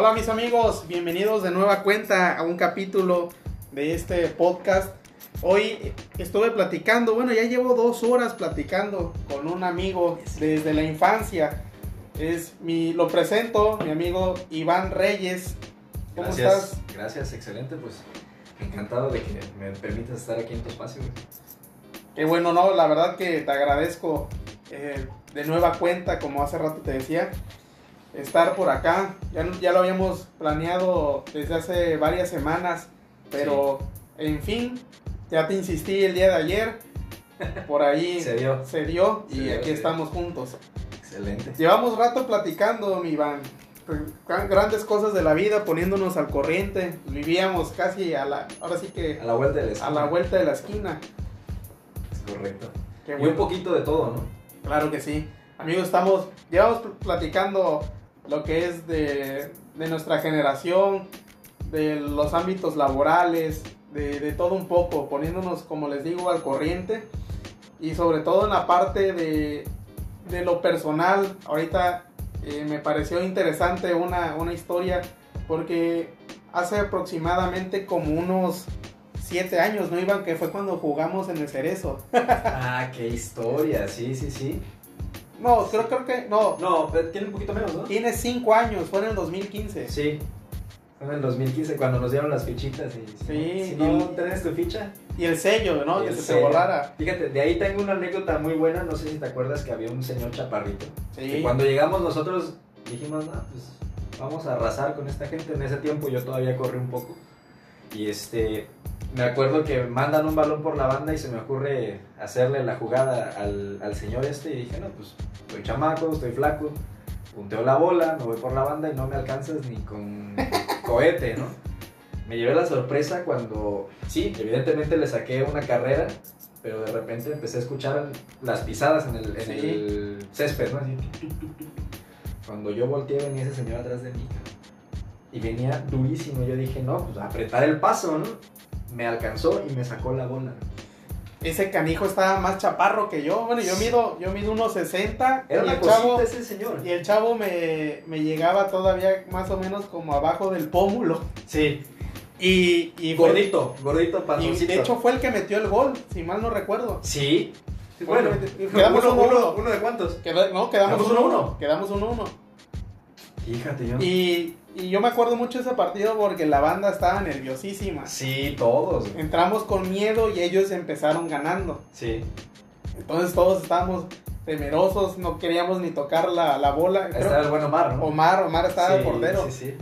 Hola mis amigos, bienvenidos de nueva cuenta a un capítulo de este podcast. Hoy estuve platicando, bueno ya llevo dos horas platicando con un amigo desde la infancia. Es mi, lo presento, mi amigo Iván Reyes. ¿Cómo Gracias, estás? Gracias, excelente, pues encantado de que me permitas estar aquí en tu espacio. güey. Qué bueno, no, la verdad que te agradezco eh, de nueva cuenta, como hace rato te decía, estar por acá. Ya, ya lo habíamos planeado desde hace varias semanas, pero en fin, ya te insistí el día de ayer, por ahí Se dio. se dio Se y dio, aquí dio. estamos juntos. Excelente. Llevamos rato platicando, mi Iván. Gran- Grandes cosas de la vida, poniéndonos al corriente. Vivíamos casi a la, ahora sí que A la vuelta de la a esquina. la vuelta de la esquina. Es correcto. Qué Y un poquito de todo, ¿no? Claro que sí. Amigos, estamos, llevamos pl- platicando lo que es de, de nuestra generación, de los ámbitos laborales, de, todo un poco, poniéndonos, como les digo, al corriente y sobre todo en la parte de, de lo personal. Ahorita eh, me pareció interesante una, una historia porque hace aproximadamente como unos siete años, ¿no, Iván? Que fue cuando jugamos en el Cerezo. Ah, qué historia, sí, sí, sí. No, creo, creo que, no, No, tiene un poquito menos, ¿no? Tiene 5 años, fue en el 2015. Sí. Fue en el 2015 cuando nos dieron las fichitas y Sí, si no tienes tu ficha. Y el sello, ¿no? Que se te borrara. Fíjate, de ahí tengo una anécdota muy buena, no sé si te acuerdas que había un señor chaparrito. Sí. Que cuando llegamos nosotros dijimos, no, pues vamos a arrasar con esta gente. En ese tiempo yo todavía corrí un poco. Y este, me acuerdo que mandan un balón por la banda y se me ocurre hacerle la jugada al, al señor este. Y dije, no, pues estoy chamaco, estoy flaco. Punteo la bola, me voy por la banda y no me alcanzas ni con cohete, ¿no? Me llevé la sorpresa cuando, sí, evidentemente le saqué una carrera, pero de repente empecé a escuchar las pisadas en el, en Sí. el césped, ¿no? Así. Cuando yo volteé venía ese señor atrás de mí, y venía durísimo. Yo dije, no, pues apretar el paso, ¿no? Me alcanzó y me sacó la bola. Ese canijo estaba más chaparro que yo. Bueno, yo mido, yo mido unos 60. Era y el chavo, ese señor. y el chavo me, me llegaba todavía más o menos como abajo del pómulo. Sí, Y, y fue- gordito, gordito, Y de hecho fue el que metió el gol, si mal no recuerdo. sí. Sí, Bueno, quedamos uno, uno, uno, de cuántos. Queda- no, quedamos Quedamos 1-1. uno, uno. Quedamos 1-1. Fíjate yo. Y, y yo me acuerdo mucho de ese partido porque la banda estaba nerviosísima. Sí, todos. güey. Entramos con miedo y ellos empezaron ganando. Sí. Entonces todos estábamos temerosos, no queríamos ni tocar la, la bola. Creo- estaba el buen Omar, ¿no? Omar, Omar estaba de Sí, portero. Sí, sí.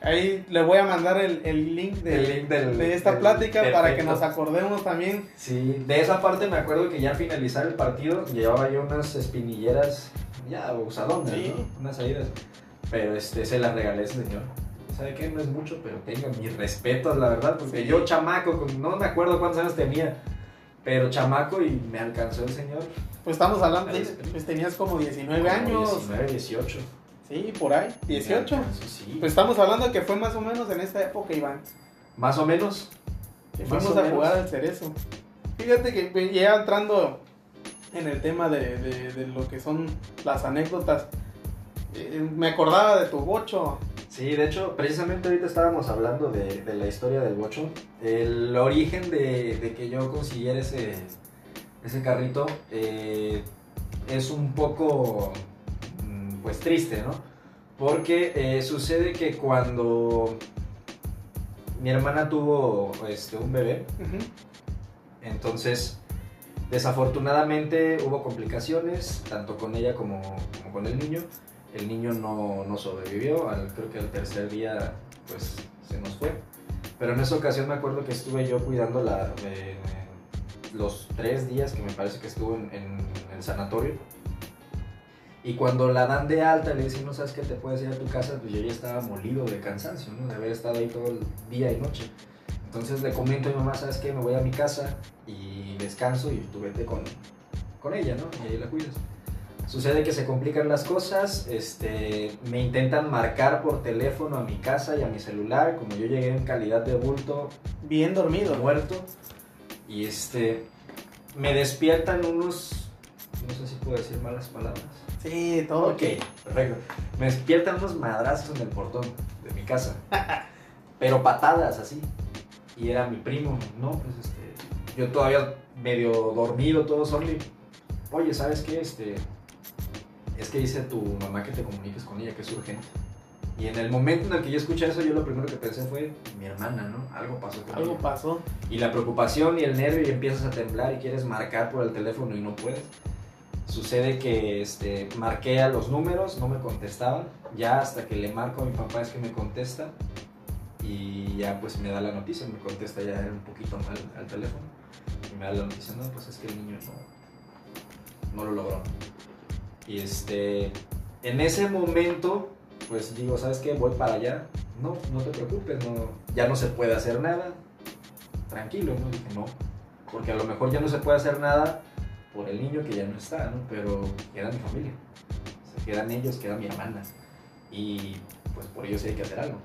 Ahí le voy a mandar el, el link, de, El link del- de esta del- plática para que nos acordemos también. Sí, de esa parte me acuerdo que ya al finalizar el partido llevaba yo unas espinilleras ya usadonas, Sí. ¿no? Unas salidas. Pero este, se las regalé a ese señor. ¿Sabe qué? No es mucho, pero tenga mis respetos, la verdad. Porque Sí. yo chamaco, no me acuerdo cuántos años tenía. Pero chamaco y me alcanzó el señor. Pues estamos hablando, de, Parece. pues tenías como 19 Como años. 19, 18. Sí, por ahí, 18. Me alcanzó, sí. Pues estamos hablando que fue más o menos en esta época, Iván. Más o menos. Que fuimos a menos. jugar al cerezo. Fíjate que pues, ya entrando en el tema de, de- de lo que son las anécdotas, eh, me acordaba de tu bocho. Sí, de hecho, precisamente ahorita estábamos hablando de, de la historia del bocho. El origen de, de que yo consiguiera ese, ese carrito eh, es un poco, mm, pues, triste, ¿no? Porque eh, sucede que cuando mi hermana tuvo este, un bebé, entonces, desafortunadamente hubo complicaciones, tanto con ella como, como con el niño. El niño no, sobrevivió, al- creo que al tercer día pues se nos fue. Pero en esa ocasión me acuerdo que estuve yo cuidándola eh, los tres días que me parece que estuvo en, en el sanatorio. Y cuando la dan de alta le dicen, no sabes que te puedes ir a tu casa, pues yo ya estaba molido de cansancio, ¿no? De haber estado ahí todo el día y noche. Entonces le comento a mi mamá, ¿sabes qué? Me voy a mi casa y descanso y tú vete con, con ella, ¿no? Y ahí la cuidas. Sucede que se complican las cosas, este, me intentan marcar por teléfono a mi casa y a mi celular, como yo llegué en calidad de bulto, Bien dormido. muerto, y este, me despiertan unos, no sé si puedo decir malas palabras. Sí, todo. Ok, perfecto. Me despiertan unos madrazos en el portón. de mi casa. Pero patadas así. Y era mi primo, ¿no? Pues este, yo todavía medio dormido, todo sorry. Oye, ¿sabes qué? Este, es que dice tu mamá que te comuniques con ella, que es urgente. Y en el momento en el que yo escuché eso, yo lo primero que pensé fue mi hermana, ¿no? Algo pasó con Algo ella. pasó. Y la preocupación y el nervio y empiezas a temblar y quieres marcar por el teléfono y no puedes. Sucede que este, marqué a los números, no me contestaban. Ya hasta que le marco a mi papá es que me contesta. Y ya pues me da la noticia, me contesta ya un poquito mal al teléfono. Y me da la noticia, no, pues es que el niño no, no lo logró. Y este, en ese momento, pues digo, ¿sabes qué? Voy para allá. No, no te preocupes, no, ya no se puede hacer nada. Tranquilo, ¿no? Dije, no. Porque a lo mejor ya no se puede hacer nada por el niño que ya no está, ¿no? Pero queda mi familia. O quedan ellos, queda mi hermana. Y pues por ellos hay que hacer algo.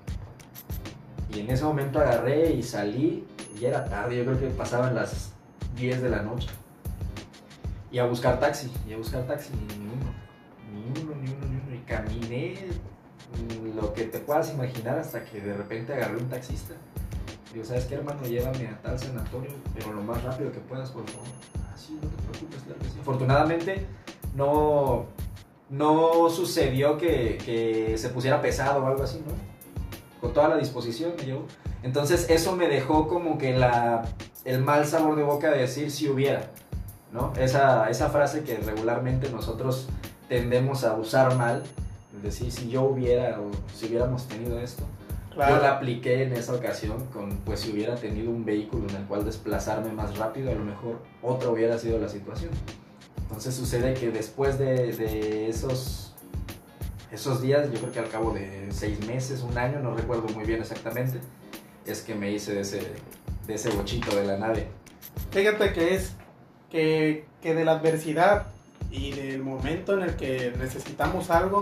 Y en ese momento agarré y salí. Y era tarde, yo creo que pasaban las 10 de la noche. Y a buscar taxi, y a buscar taxi, ni uno, ni uno, ni uno. Y caminé mm, lo que te puedas imaginar hasta que de repente agarré un taxista. Digo, ¿sabes qué, hermano? Llévame a tal sanatorio, pero lo más rápido que puedas, por favor. Ah, no te preocupes, claro que sí. Afortunadamente, no, no sucedió que, que se pusiera pesado o algo así, ¿no? Con toda la disposición me llevó. Entonces, eso me dejó como que la, el mal sabor de boca de decir si hubiera, ¿no? Esa, esa frase que regularmente nosotros tendemos a usar mal, es decir, si yo hubiera o si hubiéramos tenido esto. Claro. Yo la apliqué en esa ocasión con, pues si hubiera tenido un vehículo en el cual desplazarme más rápido, a lo mejor otra hubiera sido la situación. Entonces sucede que después de, de esos, esos días, yo creo que al cabo de seis meses, un año, no recuerdo muy bien exactamente, es que me hice de ese, de ese bochito de la nave. Fíjate que es que, que de la adversidad y del momento en el que necesitamos algo,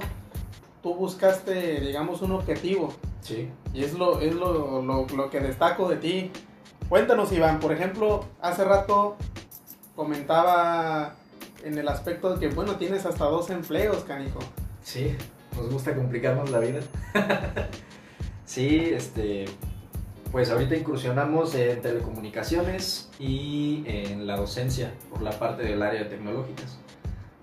tú buscaste, digamos, un objetivo. Sí. Y es lo, es lo, lo, lo que destaco de ti. Cuéntanos, Iván, por ejemplo, hace rato comentaba en el aspecto de que, bueno, tienes hasta dos empleos, canijo. Sí, nos gusta complicarnos la vida. sí, este, pues ahorita incursionamos en telecomunicaciones y en la docencia por la parte del área de tecnológicas,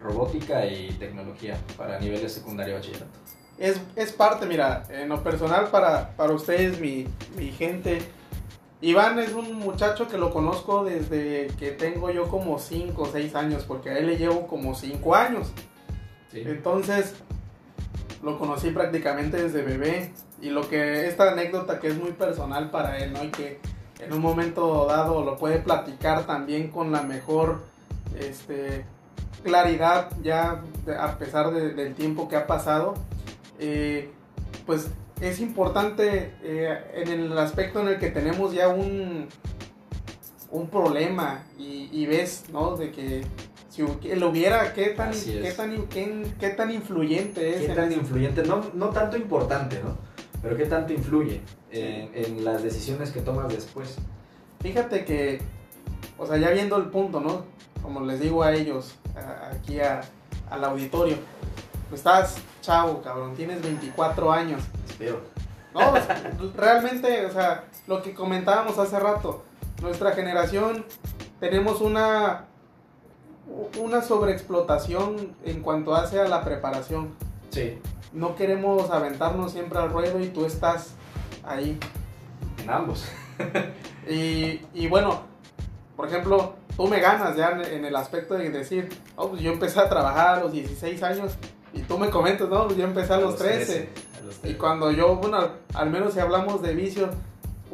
robótica y tecnología para niveles secundario y bachillerato. Es, es parte, mira, en lo personal para, para ustedes, mi, mi gente. Iván es un muchacho que lo conozco desde que tengo yo como 5 o 6 años, porque a él le llevo como 5 años. Sí. Entonces, lo conocí prácticamente desde bebé. Y lo que, esta anécdota que es muy personal para él, ¿no? Y que en un momento dado lo puede platicar también con la mejor este, claridad, ya a pesar de- del tiempo que ha pasado. Eh, pues es importante eh, en el aspecto en el que tenemos ya un, un problema y, y ves, ¿no? De que si lo hubiera, ¿qué tan, qué tan, qué, qué tan influyente es? ¿Qué tan influyente? No, no tanto importante, ¿no? Pero ¿qué tanto influye en, en las decisiones que tomas después? Fíjate que, o sea, ya viendo el punto, ¿no? Como les digo a ellos, a- aquí a- al auditorio, pues estás chavo, cabrón, tienes 24 años. Espero. No, pues, realmente, o sea, lo que comentábamos hace rato, nuestra generación tenemos una una sobreexplotación en cuanto hace a la preparación. Sí, No queremos aventarnos siempre al ruedo y tú estás ahí. en ambos. Y, y bueno, por ejemplo, tú me ganas ya en, el aspecto de decir, oh, pues yo empecé a trabajar a los 16 años y tú me comentas, no, pues yo empecé a los 13. a los Y 13. cuando yo, bueno, al, al menos si hablamos de vicio,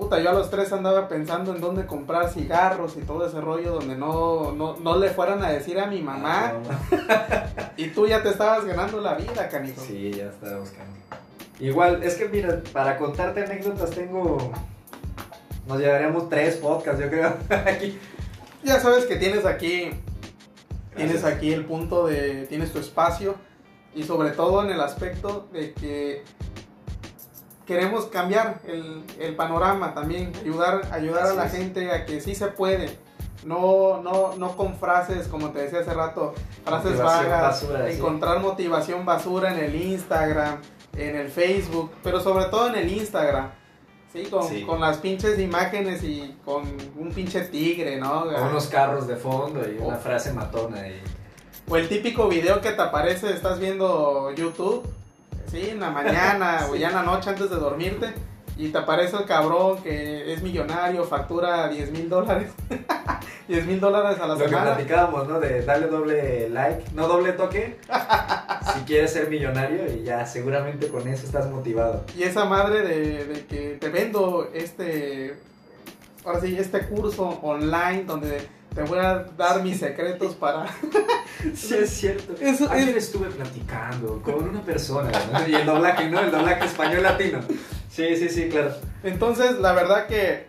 puta, yo a los tres andaba pensando en dónde comprar cigarros y todo ese rollo donde no, no, no le fueran a decir a mi mamá. Y tú ya te estabas ganando la vida, canijo. Sí, ya estaba buscando. Igual, es que mira, para contarte anécdotas tengo... Nos llevaríamos tres podcasts, yo creo, aquí. Ya sabes que tienes aquí, tienes Gracias. aquí el punto de, tienes tu espacio y sobre todo en el aspecto de que queremos cambiar el, el panorama también, ayudar, ayudar a la es. gente a que sí se puede. No, no, no con frases, como te decía hace rato, frases Motivación vagas, basura, sí. encontrar motivación basura en el Instagram, en el Facebook, pero sobre todo en el Instagram. Sí, con, Sí. con las pinches imágenes y con un pinche tigre, ¿no? Con unos carros de fondo y una Oh. frase matona. Y... O el típico video que te aparece, estás viendo YouTube, sí, en la mañana o ya en la noche antes de dormirte, y te aparece el cabrón que es millonario, factura 10 mil dólares. 10 mil dólares a la Lo que semana. platicábamos, ¿no? De darle doble like, no doble toque, si quieres ser millonario y ya seguramente con eso estás motivado. Y esa madre de, de que te vendo este, ahora sí, este curso online donde te voy a dar mis secretos para... Sí, es cierto. Eso Ayer es- estuve platicando con una persona, ¿no? Y el doblaje, ¿no? El doblaje español latino. Sí, sí, sí, claro. Entonces, la verdad que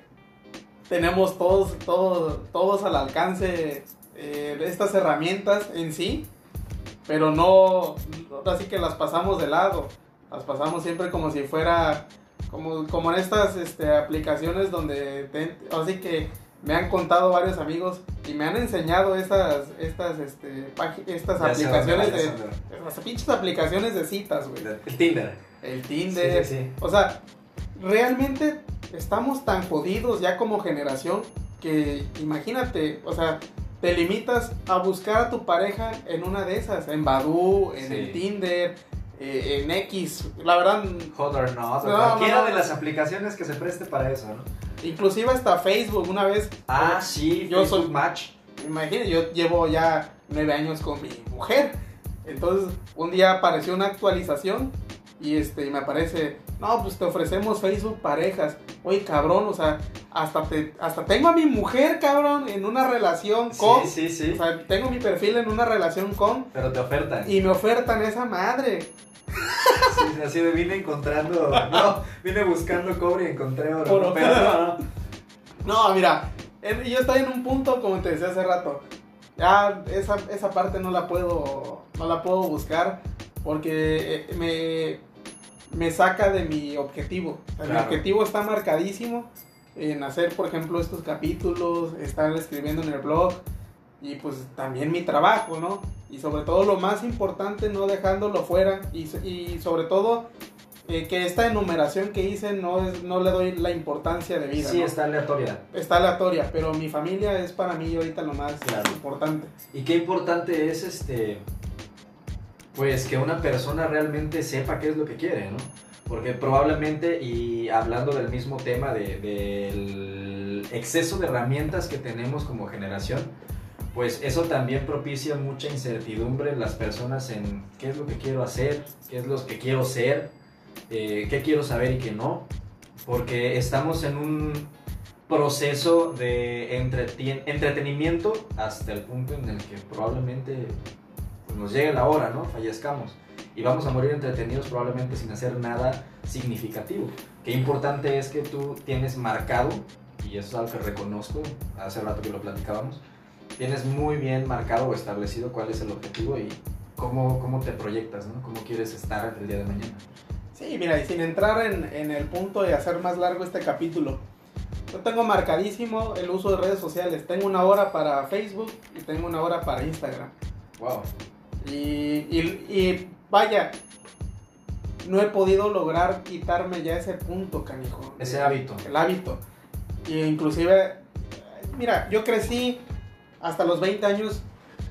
tenemos todos, todos, todos al alcance eh, estas herramientas en sí, pero no, así que las pasamos de lado, las pasamos siempre como si fuera, como, como en estas este, aplicaciones donde, así que me han contado varios amigos y me han enseñado estas, estas, este, estas Ya aplicaciones de, las pinches aplicaciones de citas, güey. El Tinder. El Tinder, Sí, sí, sí. o sea, realmente estamos tan jodidos ya como generación que imagínate, o sea, te limitas a buscar a tu pareja en una de esas, en Badoo, en el Tinder, eh, en X, la verdad, Hot or not, No, cualquiera no, no. de las aplicaciones que se preste para eso, ¿no? Inclusive hasta Facebook una vez, Ah, sí, Yo Facebook soy- Match. imagínate, yo llevo ya nueve años con mi mujer, entonces un día apareció una actualización y este me aparece, no, pues te ofrecemos Facebook parejas. Oye, cabrón, o sea, hasta te hasta tengo a mi mujer, cabrón, en una relación con Sí, sí, sí. o sea, tengo mi perfil en una relación con Pero te ofertan. y me ofertan esa madre. Sí, así de vine encontrando. No, vine buscando cobre y encontré oro. Pero no, no. No, mira, yo estoy en un punto como te decía hace rato. Ya esa, esa parte no la puedo no la puedo buscar porque eh, me me saca de mi objetivo. O sea, Mi objetivo está marcadísimo en hacer, por ejemplo, estos capítulos, estar escribiendo en el blog y pues también mi trabajo, ¿no? Y sobre todo lo más importante, no dejándolo fuera y, y sobre todo eh, que esta enumeración que hice no, es, no le doy la importancia de vida. Sí, ¿no? está aleatoria. está aleatoria, pero mi familia es para mí ahorita lo más Claro. importante. Y qué importante es este. Pues que una persona realmente sepa qué es lo que quiere, ¿no? Porque probablemente, y hablando del mismo tema de- del exceso de herramientas que tenemos como generación, pues eso también propicia mucha incertidumbre en las personas en qué es lo que quiero hacer, qué es lo que quiero ser, eh, qué quiero saber y qué no. Porque estamos en un proceso de entretenimiento hasta el punto en el que probablemente pues, nos llegue la hora, ¿no? Fallezcamos. Y vamos a morir entretenidos probablemente sin hacer nada significativo. Qué importante es que tú tienes marcado, y eso es algo que reconozco, hace rato que lo platicábamos, tienes muy bien marcado o establecido cuál es el objetivo y cómo, cómo te proyectas, ¿no? Cómo quieres estar el día de mañana. Sí, mira, y sin entrar en, en el punto de hacer más largo este capítulo, yo tengo marcadísimo el uso de redes sociales. Tengo una hora para Facebook y tengo una hora para Instagram. Wow. Y, y- y vaya, no he podido lograr quitarme ya ese punto, canijo. Ese El- hábito. El hábito. Y inclusive, mira, yo crecí hasta los 20 años,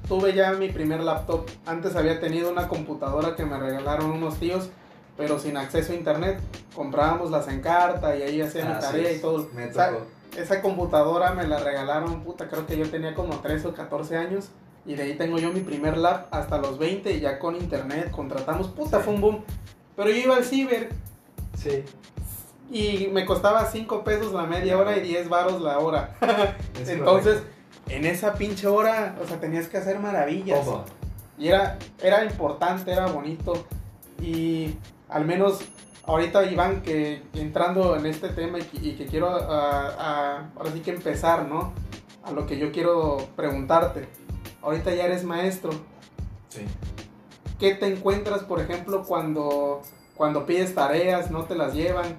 tuve ya mi primer laptop. Antes había tenido una computadora que me regalaron unos tíos, pero sin acceso a internet. Comprábamos las en carta y ahí hacía mi tarea y todo. Me tocó. esa computadora me la regalaron, puta, creo que yo tenía como 13 o 14 años. Y de ahí tengo yo mi primer lap hasta los 20 y ya con internet contratamos, puta, Sí. fue un boom. Pero yo iba al ciber Sí. y me costaba 5 pesos la media hora y 10 varos la hora. es Entonces, en esa pinche hora, o sea, tenías que hacer maravillas. Ojo. Y era, era importante, era bonito. Y al menos ahorita, Iván, que entrando en este tema y que, y que quiero ah, ah, ahora sí que empezar, ¿no? A lo que yo quiero preguntarte. Ahorita ya eres maestro. Sí. ¿Qué te encuentras, por ejemplo, cuando, cuando pides tareas, no te las llevan?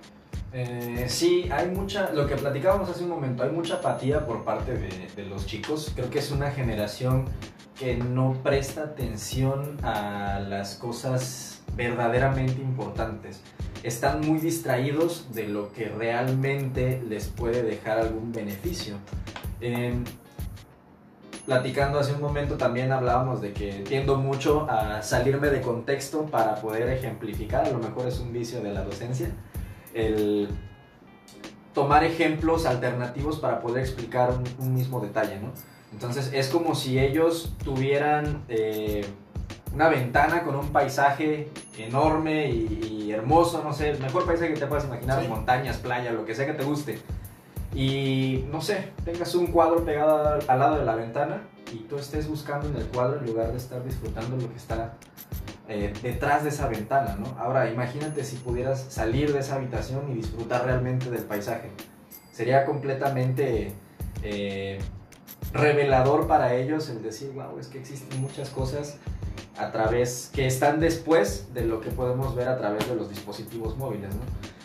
Eh, sí, hay mucha, lo que platicábamos hace un momento, hay mucha apatía por parte de, de los chicos. Creo que es una generación que no presta atención a las cosas verdaderamente importantes. Están muy distraídos de lo que realmente les puede dejar algún beneficio. Em, platicando hace un momento también hablábamos de que tiendo mucho a salirme de contexto para poder ejemplificar, a lo mejor es un vicio de la docencia, el tomar ejemplos alternativos para poder explicar un, mismo detalle, ¿no? Entonces es como si ellos tuvieran eh, una ventana con un paisaje enorme y, hermoso, no sé, el mejor paisaje que te puedas imaginar, montañas, playa, lo que sea que te guste. Y no sé, tengas un cuadro pegado al lado de la ventana y tú estés buscando en el cuadro en lugar de estar disfrutando lo que está eh, detrás de esa ventana, ¿no? Ahora, imagínate si pudieras salir de esa habitación y disfrutar realmente del paisaje. Sería completamente eh, revelador para ellos el decir, wow, es que existen muchas cosas a través, que están después de lo que podemos ver a través de los dispositivos móviles.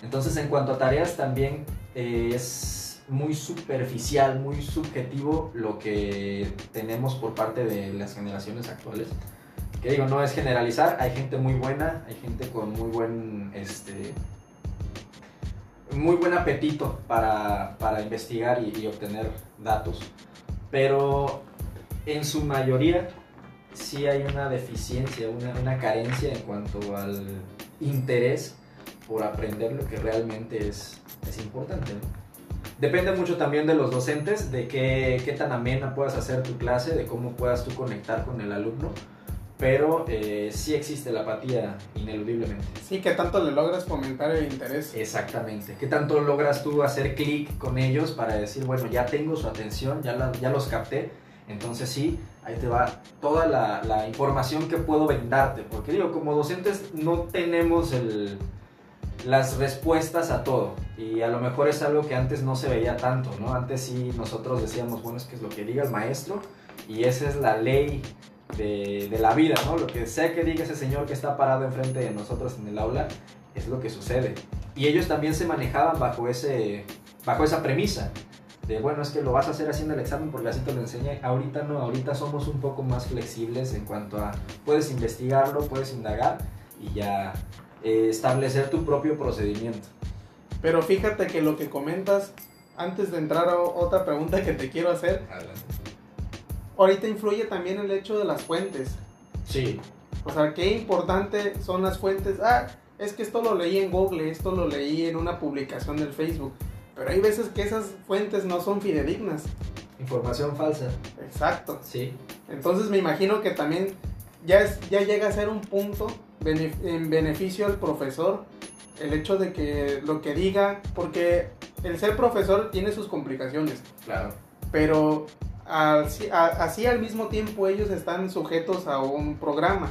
Entonces, en cuanto a tareas, también eh, es muy superficial, muy subjetivo lo que tenemos por parte de las generaciones actuales digo, no es generalizar, hay gente muy buena, hay gente con muy buen, este, muy buen apetito para, para investigar y, obtener datos, pero en su mayoría sí hay una deficiencia, una, una carencia en cuanto al interés por aprender lo que realmente es, es importante. Depende mucho también de los docentes, de qué, qué tan amena puedas hacer tu clase, de cómo puedas tú conectar con el alumno pero eh, sí existe la apatía ineludiblemente. Sí, que tanto le logras fomentar el interés. Exactamente, que tanto logras tú hacer clic con ellos para decir, bueno, ya tengo su atención, ya, ya los capté, entonces sí, ahí te va toda la, la, información que puedo brindarte, porque digo, como docentes no tenemos el, las respuestas a todo, y a lo mejor es algo que antes no se veía tanto, ¿no? Antes sí nosotros decíamos, bueno, es que es lo que diga el maestro, y esa es la ley de, la vida, ¿no? Lo que sea que diga ese señor que está parado enfrente de nosotros en el aula, es lo que sucede. Y ellos también se manejaban bajo, ese, bajo esa premisa de, bueno, es que lo vas a hacer haciendo el examen porque así te lo enseñé. Ahorita no, ahorita somos un poco más flexibles en cuanto a, puedes investigarlo, puedes indagar y ya eh, establecer tu propio procedimiento. Pero fíjate que lo que comentas, antes de entrar a otra pregunta que te quiero hacer, Adelante ahorita influye también el hecho de las fuentes. Sí. O sea, qué importante son las fuentes. Ah, es que esto lo leí en Google, esto lo leí en una publicación del Facebook. Pero hay veces que esas fuentes no son fidedignas. Información falsa. Exacto. Sí. Entonces me imagino que también ya, es, ya llega a ser un punto en beneficio al profesor el hecho de que lo que diga, porque el ser profesor tiene sus complicaciones. Claro. Pero así, al mismo tiempo ellos están sujetos a un programa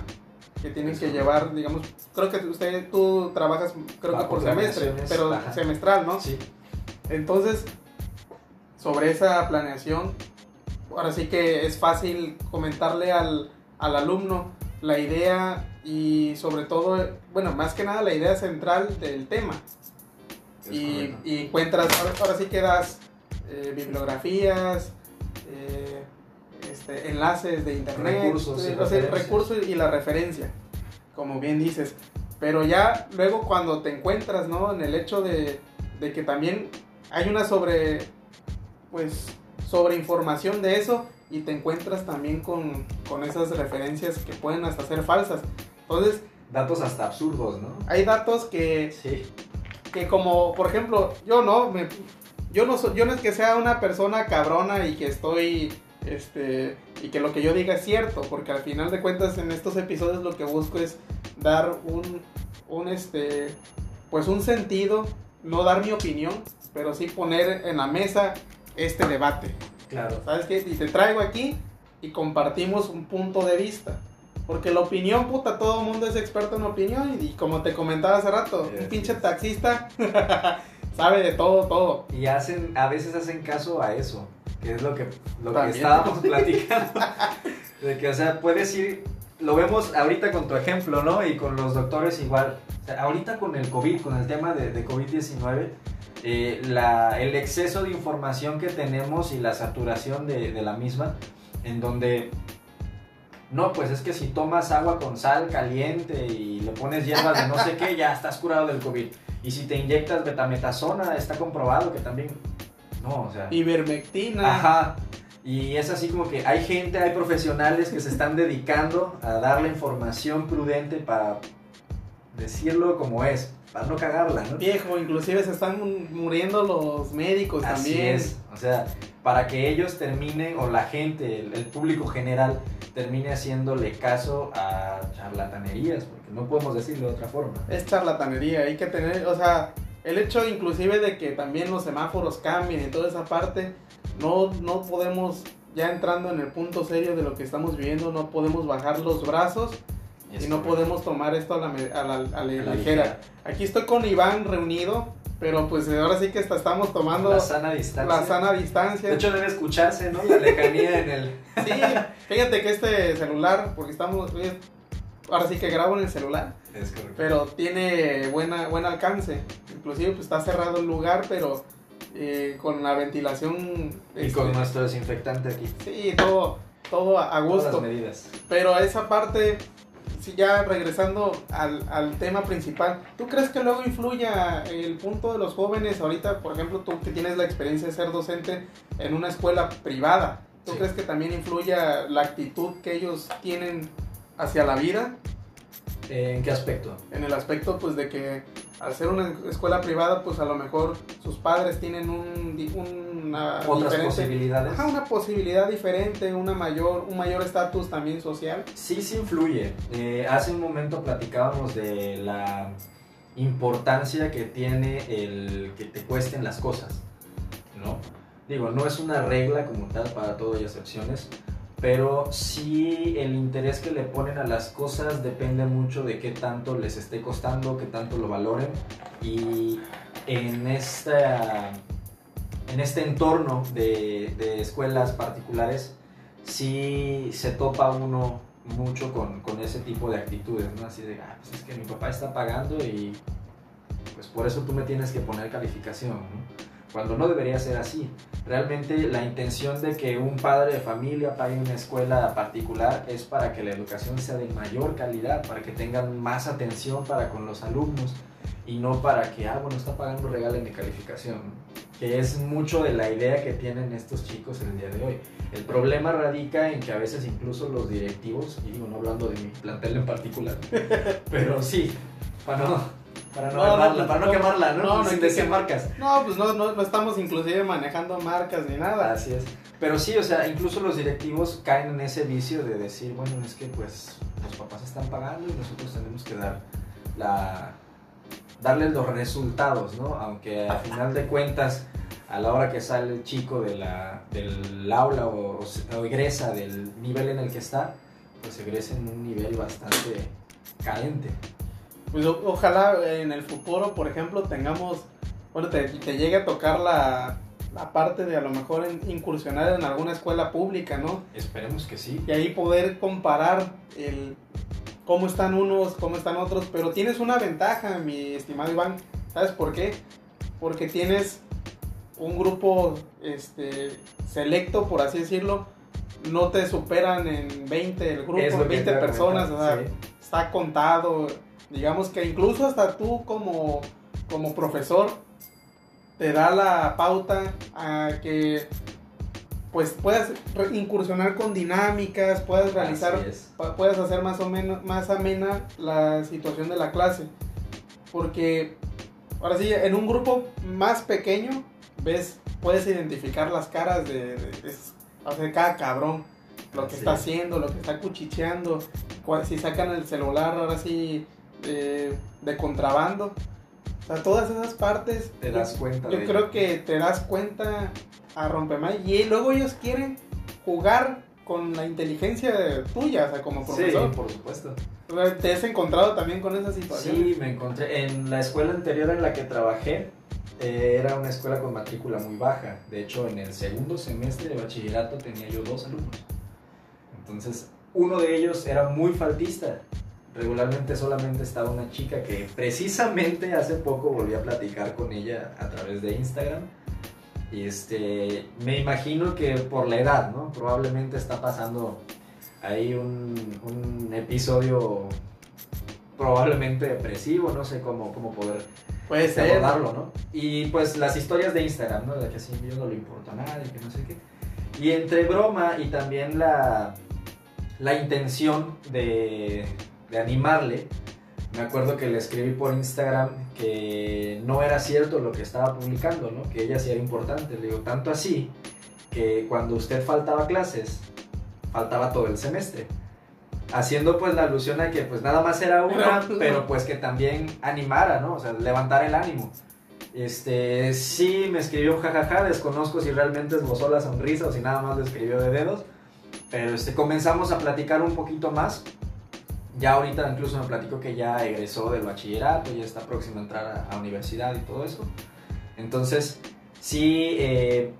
que tienen que llevar, digamos, creo que usted, tú trabajas, creo que por semestre, pero semestral, ¿no? Sí. Entonces, sobre esa planeación, ahora sí que es fácil comentarle al, al alumno la idea y sobre todo, bueno, más que nada la idea central del tema. Y, y, encuentras, ahora, sí que das eh, bibliografías, eh, este, enlaces de internet, recursos, eh, recursos y la referencia, como bien dices. Pero ya luego cuando te encuentras, ¿no? En el hecho de, de que también hay una sobre, pues, sobre información de eso y te encuentras también con, con esas referencias que pueden hasta ser falsas. Entonces... Datos hasta absurdos, ¿no? Hay datos que... Sí. Que como, por ejemplo, yo no, me, yo no, yo no es que sea una persona cabrona y que estoy, este, y que lo que yo diga es cierto, porque al final de cuentas en estos episodios lo que busco es dar un, un este, pues un sentido, no dar mi opinión, pero sí poner en la mesa este debate. Claro. ¿Sabes qué? Y te traigo aquí y compartimos un punto de vista. Porque la opinión, puta, todo el mundo es experto en opinión. Y, como te comentaba hace rato, un pinche taxista sabe de todo, todo. Y hacen, a veces hacen caso a eso, que es lo que, lo que estábamos platicando. de que, o sea, puedes ir, lo vemos ahorita con tu ejemplo, ¿no? Y con los doctores igual. O sea, ahorita con el COVID, con el tema de, de COVID-19, eh, el exceso de información que tenemos y la saturación de, de la misma, en donde no, pues es que si tomas agua con sal caliente y le pones hierbas de no sé qué, ya estás curado del COVID. Y si te inyectas betametasona, está comprobado que también... No, o sea... Ivermectina. Ajá. Y es así como que hay gente, hay profesionales que se están dedicando a dar la información prudente para decirlo como es, para no cagarla, ¿no? Viejo, inclusive se están muriendo los médicos Así también. es, o sea, para que ellos terminen, o la gente, el, el público general, termine haciéndole caso a charlatanerías, porque no podemos decirlo de otra forma. Es charlatanería, hay que tener, o sea, el hecho inclusive de que también los semáforos cambien y toda esa parte, no, no podemos, ya entrando en el punto serio de lo que estamos viviendo, no podemos bajar los brazos y no podemos tomar esto a la, a la- a la A la ligera. ligera. Aquí estoy con Iván reunido, pero pues ahora sí que hasta estamos tomando La sana distancia. la sana distancia. De hecho, debe escucharse, ¿no? La lejanía en el... Sí, fíjate que este celular, porque estamos, ahora sí que grabo en el celular, Es correcto. pero tiene buena, buen alcance. Inclusive pues está cerrado el lugar, pero eh, con la ventilación... Y este, con nuestro desinfectante aquí. Sí, todo, todo a Todas gusto. las medidas. Pero esa parte, ya regresando al, al tema principal, ¿tú crees que luego influya el punto de los jóvenes? Ahorita, por ejemplo, tú que tienes la experiencia de ser docente en una escuela privada, ¿tú Sí. crees que también influya la actitud que ellos tienen hacia la vida? ¿En qué aspecto? En el aspecto, pues, de que al ser una escuela privada, pues a lo mejor sus padres tienen un, una Otras posibilidades. Ajá, una posibilidad diferente, una mayor, un mayor estatus también social. Sí, sí influye. Eh, hace un momento platicábamos de la importancia que tiene el que te cuesten las cosas, ¿no? Digo, no es una regla como tal para todo y excepciones, pero sí el interés que le ponen a las cosas depende mucho de qué tanto les esté costando, qué tanto lo valoren y en esta en este entorno de, de escuelas particulares sí se topa uno mucho con, con ese tipo de actitudes, ¿no? Así de, ah, pues es que mi papá está pagando y pues por eso tú me tienes que poner calificación, ¿no? Cuando no debería ser así. Realmente la intención de que un padre de familia pague una escuela particular es para que la educación sea de mayor calidad, para que tengan más atención para con los alumnos y no para que, ah, bueno, está pagando, regalen calificación, ¿no? que es mucho de la idea que tienen estos chicos el día de hoy. El problema radica en que a veces incluso los directivos, y digo, no hablando de mi plantel en particular, pero sí, para no, para no, quemarla, para no no, quemarla, ¿no? no, no Sin decir marcas. No, pues no, no, no estamos inclusive manejando marcas ni nada. Así es. Pero sí, o sea, incluso los directivos caen en ese vicio de decir, bueno, es que pues los papás están pagando y nosotros tenemos que dar la darles los resultados, ¿no? Aunque a final de cuentas, a la hora que sale el chico de la, del aula o, o egresa del nivel en el que está, pues egresa en un nivel bastante carente. Pues o- ojalá en el futuro, por ejemplo, tengamos, bueno, te, te llegue a tocar la, la parte de a lo mejor en- incursionar en alguna escuela pública, ¿no? Esperemos que sí. Y ahí poder comparar el cómo están unos, cómo están otros, pero tienes una ventaja, mi estimado Iván, ¿sabes por qué? Porque tienes un grupo este selecto, por así decirlo, no te superan en 20 el grupo, Es lo que 20 te iba a personas, o sea, sí. está contado, digamos que incluso hasta tú como, como profesor te da la pauta a que pues puedas incursionar con dinámicas, puedas realizar, puedas hacer más o menos más amena la situación de la clase. Porque ahora sí, en un grupo más pequeño, ves, puedes identificar las caras de, de- de- cada cabrón, lo que Sí. está haciendo, lo que está cuchicheando, cua- si sacan el celular ahora sí de, de contrabando. O sea, todas esas partes. Te das cuenta Yo de creo ello. que te das cuenta a romper Y luego ellos quieren jugar con la inteligencia tuya, o sea, como profesor. Sí, por supuesto. ¿Te has encontrado también con esa situación? Sí, me encontré. En la escuela anterior en la que trabajé, eh, era una escuela con matrícula muy baja. De hecho, en el segundo semestre de bachillerato tenía yo dos alumnos. Entonces, uno de ellos era muy faltista. Regularmente solamente estaba una chica que precisamente hace poco volví a platicar con ella a través de Instagram. Y este, me imagino que por la edad, ¿no? Probablemente está pasando ahí un, un episodio probablemente depresivo, no sé cómo, cómo poder Puede ser. abordarlo, ¿no? Y pues las historias de Instagram, ¿no? De que así yo no le importa a nadie, que no sé qué. Y entre broma y también la, la intención de, de animarle, me acuerdo que le escribí por Instagram que no era cierto lo que estaba publicando, ¿no? Que ella sí era importante. Le digo, tanto así que cuando usted faltaba clases, faltaba todo el semestre. Haciendo pues la alusión a que pues nada más era una, Pero- pues que también animara, ¿no? O sea, levantar el ánimo. Este, sí me escribió jajaja, desconozco si realmente esbozó la sonrisa o si nada más le escribió de dedos, pero este, comenzamos a platicar un poquito más. Ya ahorita incluso me platicó que ya egresó del bachillerato, ya está próximo a entrar a, a universidad y todo eso. Entonces, sí, eh,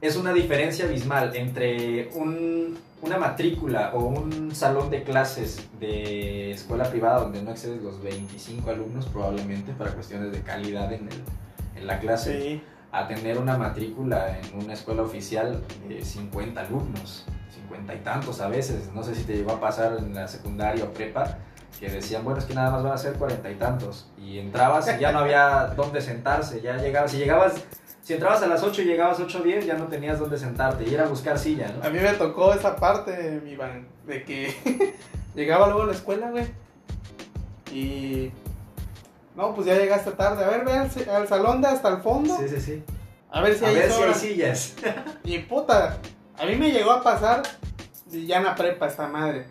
es una diferencia abismal entre un- una matrícula o un salón de clases de escuela privada donde no excedes los 25 alumnos probablemente para cuestiones de calidad en, el- en la clase, Sí. a tener una matrícula en una escuela oficial de 50 alumnos, 50 y tantos a veces. No sé si te llegó a pasar en la secundaria o prepa, que decían, bueno, es que nada más van a ser cuarenta y tantos. Y entrabas y ya no había dónde sentarse, ya llegabas, si llegabas, si entrabas a las 8 y llegabas 8 o 10, ya no tenías dónde sentarte, y era buscar silla, A ¿no? mí me tocó esa parte, mi Iván, de que llegaba luego a la escuela, güey. Y. No, pues ya llegaste tarde. A ver, ve al, al salón de hasta el fondo. Sí, sí, sí. A ver si A hay ver si hay sillas. Y puta, a mí me llegó a pasar, ya en la prepa esta madre,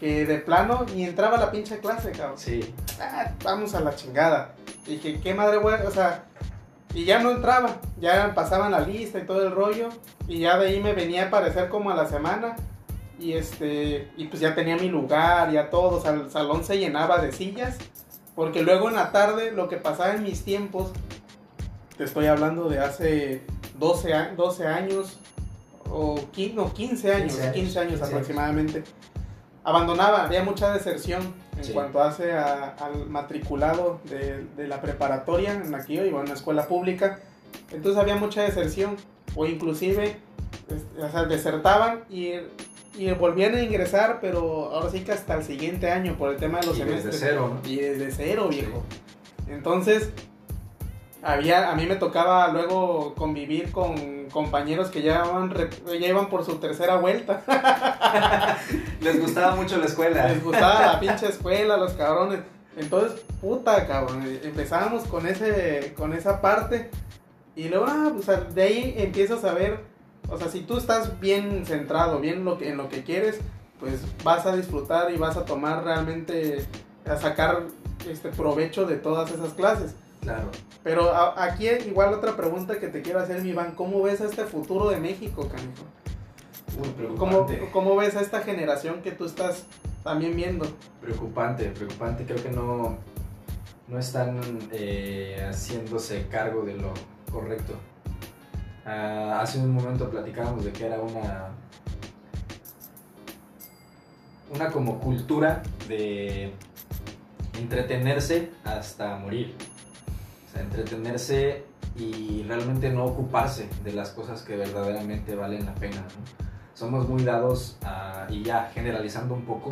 que de plano ni entraba a la pinche clase, cabrón. Sí, Ah, vamos a la chingada. Y dije, qué madre, güey, o sea, y ya no entraba, ya pasaban la lista y todo el rollo, y ya de ahí me venía a aparecer como a la semana, y este, y pues ya tenía mi lugar, ya todo, o sea, el salón se llenaba de sillas, porque luego en la tarde lo que pasaba en mis tiempos, te estoy hablando de hace 12, a- 12 años, o 15, no, 15 años, 15 años, 15 años 15 años. aproximadamente, abandonaba, había mucha deserción en Sí. cuanto hace a- al matriculado de, de la preparatoria en la que yo iba, en una escuela pública, entonces había mucha deserción, o inclusive, este, o sea, desertaban y, y volvían a ingresar, pero ahora sí que hasta el siguiente año por el tema de los y desde semestres. cero, ¿no? Y desde cero, viejo. Entonces, había, a mí me tocaba luego convivir con compañeros que ya iban, ya iban por su tercera vuelta. Les gustaba mucho la escuela. Les gustaba la pinche escuela, los cabrones. Entonces, puta, cabrón. Empezábamos con, ese, con esa parte. Y luego, ah, pues, de ahí empiezas a ver. O sea, si tú estás bien centrado, bien lo que, en lo que quieres, pues vas a disfrutar y vas a tomar realmente, a sacar este provecho de todas esas clases. Claro. Pero a- aquí igual otra pregunta que te quiero hacer, mi Iván. ¿Cómo ves a este futuro de México, canijo? Muy ¿Cómo, preocupante. ¿Cómo ves a esta generación que tú estás también viendo? Preocupante, preocupante. Creo que no, no están eh, haciéndose cargo de lo correcto. Ah, hace un momento platicábamos de que era una una como cultura de entretenerse hasta morir. Entretenerse y realmente no ocuparse de las cosas que verdaderamente valen la pena. ¿no? Somos muy dados a, y ya generalizando un poco,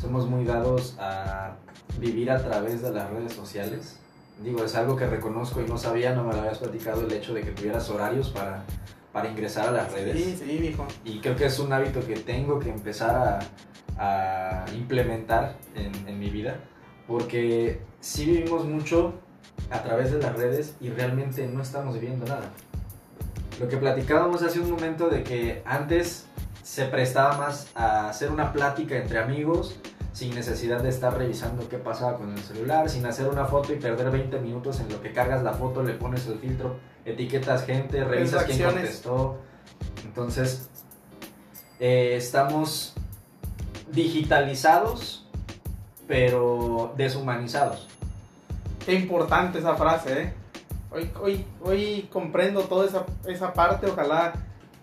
somos muy dados a vivir a través de las redes sociales. Digo, es algo que reconozco y no sabía, no me lo habías platicado el hecho de que tuvieras horarios para, para ingresar a las redes. Sí, sí, viejo. Y creo que es un hábito que tengo que empezar a, a implementar en, en mi vida. Porque sí vivimos mucho a través de las redes y realmente no estamos viviendo nada. Lo que platicábamos hace un momento de que antes se prestaba más a hacer una plática entre amigos sin necesidad de estar revisando qué pasaba con el celular, sin hacer una foto y perder 20 minutos en lo que cargas la foto, le pones el filtro, etiquetas gente, revisas quién contestó. Entonces, eh, estamos digitalizados, pero deshumanizados. Qué importante esa frase, ¿eh? Hoy, hoy, hoy comprendo toda esa, esa parte, ojalá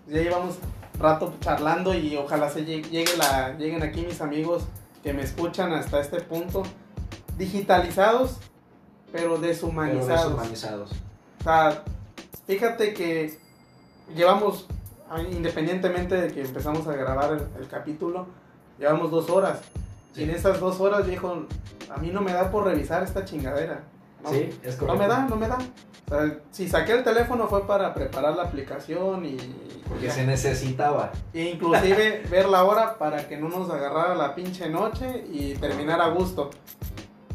ya llevamos rato charlando y ojalá se llegue, la, lleguen aquí mis amigos que me escuchan hasta este punto. Digitalizados, pero Pero deshumanizados. deshumanizados. O sea, fíjate que llevamos, ah, independientemente de que empezamos a grabar el, el capítulo, llevamos dos horas. Sí. Y en esas dos horas dijo, a mí no me da por revisar esta chingadera. No, Sí, es correcto. no me da, no me da. O sea, si saqué el teléfono fue para preparar la aplicación y... Porque se necesitaba. E inclusive ver la hora para que no nos agarrara la pinche noche y terminar a gusto.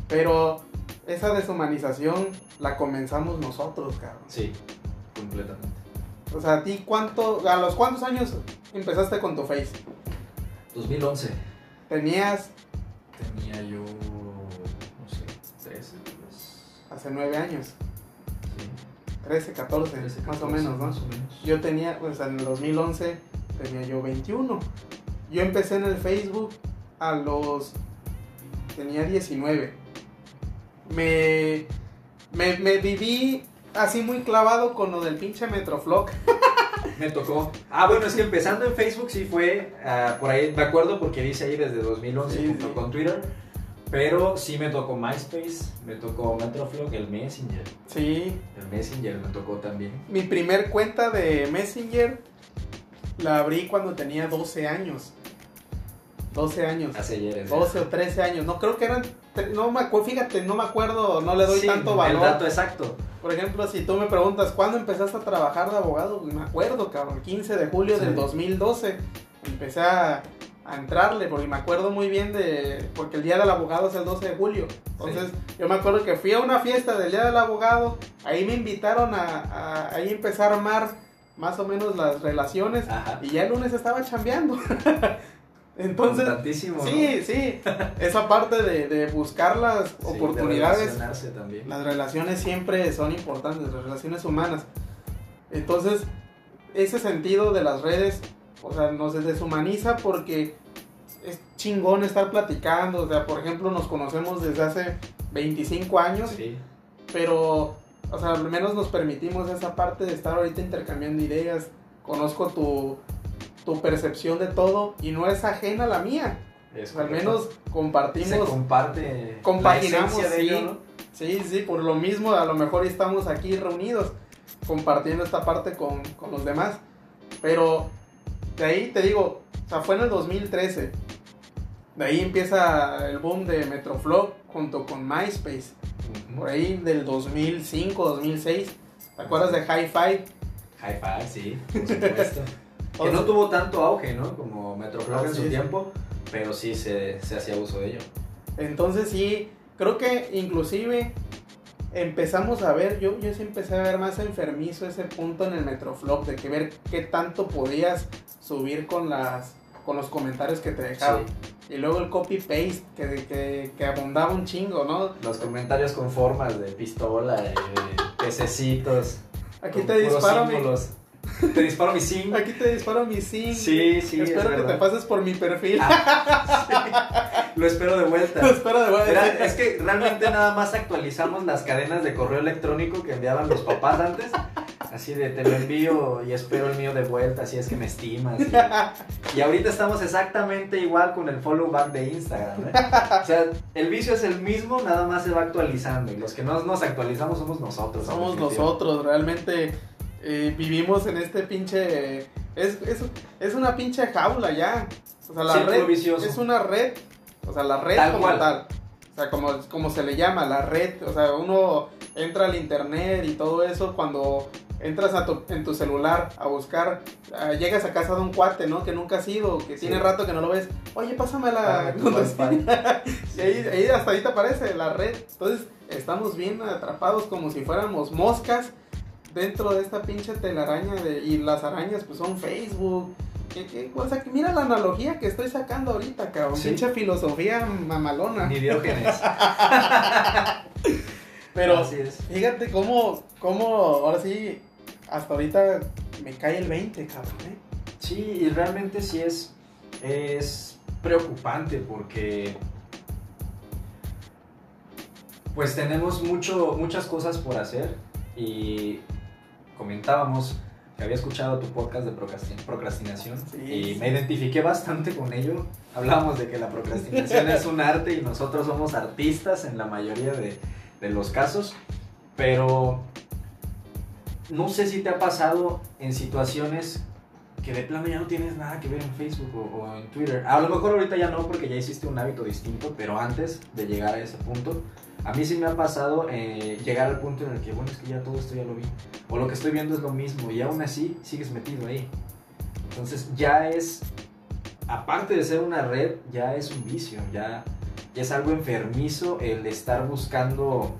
Pero esa deshumanización la comenzamos nosotros, cabrón. Sí, completamente. O sea, ¿a ti cuánto, a los cuántos años empezaste con tu Face? 2011. Tenías Tenía yo, no sé, 13, pues. hace nueve años, Sí. 13, 14, 13, más 14, o menos, ¿no? Más o menos. Yo tenía, pues en el 2011 tenía yo 21. Yo empecé en el Facebook a los... tenía 19. Me, me, me viví así muy clavado con lo del pinche Metroflock. Me tocó. Ah, bueno, es que empezando en Facebook sí fue, ah, por ahí, me acuerdo porque dice ahí desde 2011 Sí, junto sí. con Twitter, pero sí me tocó MySpace, me tocó Metroflog, el Messenger, Sí, el Messenger me tocó también. mi primer cuenta de Messenger la abrí cuando tenía 12 años. 12 años. Hace ayer. es 12 o 13 años. No creo que eran. No me fíjate, no me acuerdo, no le doy Sí, tanto valor. El dato exacto. Por ejemplo, si tú me preguntas, ¿cuándo empezaste a trabajar de abogado? Pues me acuerdo, cabrón, 15 de julio Sí. del 2012. Empecé a, a entrarle, porque me acuerdo muy bien de... Porque el Día del Abogado es el 12 de julio. Entonces, yo me acuerdo que fui a una fiesta del Día del Abogado, ahí me invitaron a, a ahí empezar a armar más o menos las relaciones, Ajá. y ya el lunes estaba chambeando. Entonces, Tantísimo, sí, sí, esa parte de, de buscar las. Sí, de oportunidades relacionarse también. las relaciones siempre son importantes, las relaciones humanas. Entonces, ese sentido de las redes, o sea, nos deshumaniza porque es chingón estar platicando. O sea, por ejemplo, nos conocemos desde hace 25 años, Sí, pero, o sea, al menos nos permitimos esa parte de estar ahorita intercambiando ideas. Conozco tu, tu percepción de todo y no es ajena a la mía. es O sea, al menos compartimos. se comparte compaginamos, la de sí. ello, ¿no? Sí, sí, por lo mismo a lo mejor estamos aquí reunidos compartiendo esta parte con, con los demás. Pero de ahí te digo, o sea, fue en el 2013. De ahí empieza el boom de Metroflog junto con MySpace. Por ahí del 2005, 2006. ¿Te acuerdas de Hi-Fi? High five, sí, por supuesto. Que no tuvo tanto auge, ¿no? Como Metroflog en Así su tiempo, pero sí se, se hacía uso de ello. Entonces sí, creo que inclusive empezamos a ver, yo, yo sí empecé a ver más enfermizo ese punto en el Metroflop, de que ver qué tanto podías subir con las con los comentarios que te dejaban. Y luego el copy-paste, que, que, que abundaba un chingo, ¿no? Los comentarios con formas de pistola, de pececitos. Aquí te disparo mi. Te disparo mi sim. aquí te disparo mi sim. Sí, sí, es Espero que te pases por mi perfil. Ah, Lo espero de vuelta. Lo espero de vuelta. Era- es que realmente nada más actualizamos las cadenas de correo electrónico que enviaban los papás antes. Así de te lo envío y espero el mío de vuelta, así es que me estimas. Y, y ahorita estamos exactamente igual con el follow back de Instagram. ¿eh? O sea, el vicio es el mismo, nada más se va actualizando. Y los que no nos actualizamos somos nosotros. Somos nosotros, realmente vivimos en este pinche... Es, es, es una pinche jaula ya. O sea, la Círculo red vicioso. es una red. O sea, la red Tal como cual. tal. O sea, como, como se le llama, la red. O sea, uno entra al internet y todo eso cuando entras a tu- en tu celular a buscar, ah, llegas a casa de un cuate, ¿no? Que nunca has ido, que Sí. tiene rato que no lo ves. Oye, pásame la Ah, tu wifi. y ahí, ahí hasta ahí te aparece la red. Entonces estamos bien atrapados como si fuéramos moscas dentro de esta pinche telaraña de, y las arañas pues son Facebook. ¿Qué, qué cosa? Que mira la analogía que estoy sacando ahorita, cabrón. Sí. Pinche filosofía mamalona. Ni Diógenes. Pero Así es. fíjate cómo, cómo ahora sí, hasta ahorita me cae el 20, cabrón. ¿eh? Sí, y realmente sí es, es preocupante porque pues tenemos mucho, muchas cosas por hacer y comentábamos que había escuchado tu podcast de procrasti- procrastinación Sí, y me identifiqué bastante con ello. Hablábamos de que la procrastinación es un arte y nosotros somos artistas en la mayoría de, de los casos, pero no sé si te ha pasado en situaciones que de plano ya no tienes nada que ver en Facebook o, o en Twitter. A lo mejor ahorita ya no porque ya hiciste un hábito distinto, pero antes de llegar a ese punto, a mí sí me ha pasado eh, llegar al punto en el que, bueno, es que ya todo esto ya lo vi. O lo que estoy viendo es lo mismo y aún así sigues metido ahí. Entonces ya es, aparte de ser una red, ya es un vicio, ya, ya es algo enfermizo el estar buscando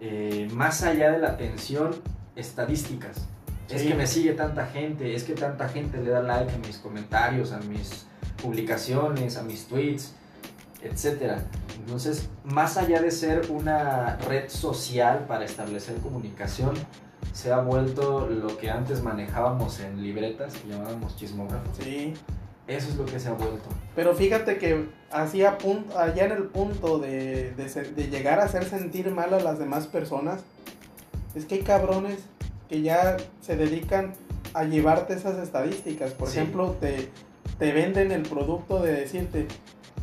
eh, más allá de la atención estadísticas. Es que me sigue tanta gente, es que tanta gente le da like a mis comentarios, a mis publicaciones, a mis tweets, etc. Entonces, más allá de ser una red social para establecer comunicación, se ha vuelto lo que antes manejábamos en libretas, que llamábamos chismógrafos. Sí. Eso es lo que se ha vuelto. Pero fíjate que así a punto, allá en el punto de, de se- de llegar a hacer sentir mal a las demás personas, es que hay cabrones que ya se dedican a llevarte esas estadísticas. Por Sí. ejemplo, te, te venden el producto de decirte,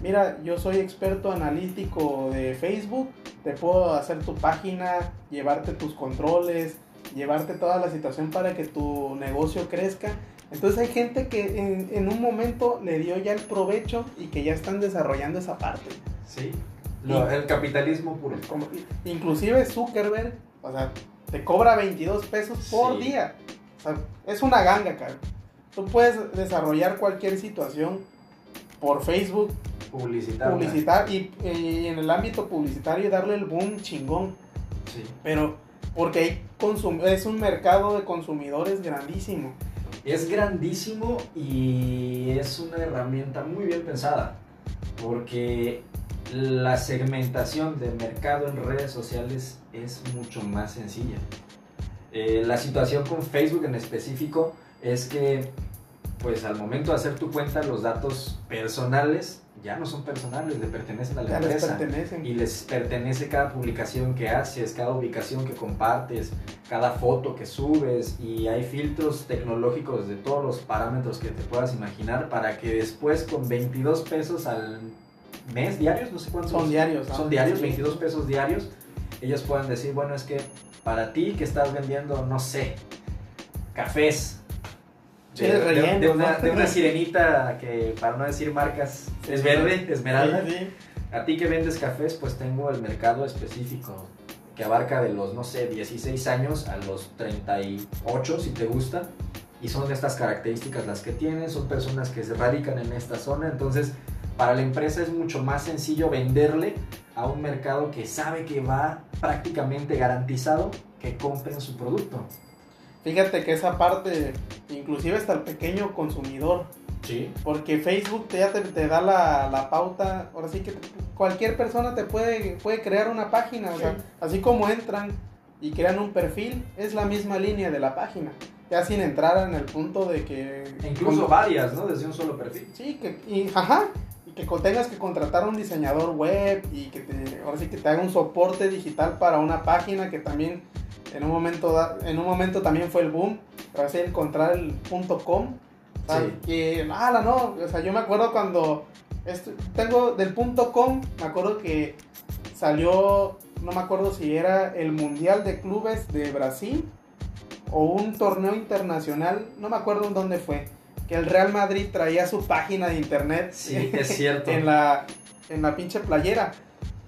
mira, yo soy experto analítico de Facebook, te puedo hacer tu página, llevarte tus controles, llevarte toda la situación para que tu negocio crezca. Entonces hay gente que en, en un momento le dio ya el provecho y que ya están desarrollando esa parte. Sí. Lo- el capitalismo puro. Como- inclusive Zuckerberg, o sea, te cobra 22 pesos por Sí. día. O sea, es una ganga, cara. Tú puedes desarrollar cualquier situación por Facebook, Publicitar. publicitar y, y en el ámbito publicitario darle el boom chingón. Sí. Pero porque hay consum es un mercado de consumidores grandísimo. Es grandísimo y es una herramienta muy bien pensada porque la segmentación del mercado en redes sociales es mucho más sencilla. Eh, la situación con Facebook en específico es que pues al momento de hacer tu cuenta los datos personales ya no son personales, le pertenecen a la Ya les empresa pertenecen. y les pertenece cada publicación que haces, cada ubicación que compartes, cada foto que subes y hay filtros tecnológicos de todos los parámetros que te puedas imaginar para que después con 22 pesos al mes diarios, no sé cuántos Son diarios, ¿no? son diarios, Sí. 22 pesos diarios, ellos puedan decir, bueno, es que para ti que estás vendiendo, no sé, cafés, de, una, ¿no? de una sirenita que, para no decir marcas, es verde, esmeralda. Sí, sí. A ti que vendes cafés, pues tengo el mercado específico que abarca de los, no sé, 16 años a los 38, si te gusta. Y son estas características las que tienen, son personas que se radican en esta zona. Entonces, para la empresa es mucho más sencillo venderle a un mercado que sabe que va prácticamente garantizado que compren su producto. Fíjate que esa parte, inclusive hasta el pequeño consumidor, Sí. porque Facebook te- ya te, te da la, la pauta, ahora sí que te- cualquier persona te puede, puede crear una página, o sea, Sí. así como entran y crean un perfil, es la misma línea de la página, ya sin entrar en el punto de que... E incluso varias, ¿no? Desde un solo perfil. Sí, que, y, ajá, y que tengas que contratar a un diseñador web y que te, ahora sí que te haga un soporte digital para una página que también en un momento, da- en un momento también fue el boom, sí encontrar el punto .com, Sí. que, ala, no, o sea, yo me acuerdo cuando, esto, tengo del punto .com, me acuerdo que salió, no me acuerdo si era el Mundial de Clubes de Brasil o un torneo internacional, no me acuerdo en dónde fue, que el Real Madrid traía su página de internet Sí, es cierto. en la en la pinche playera.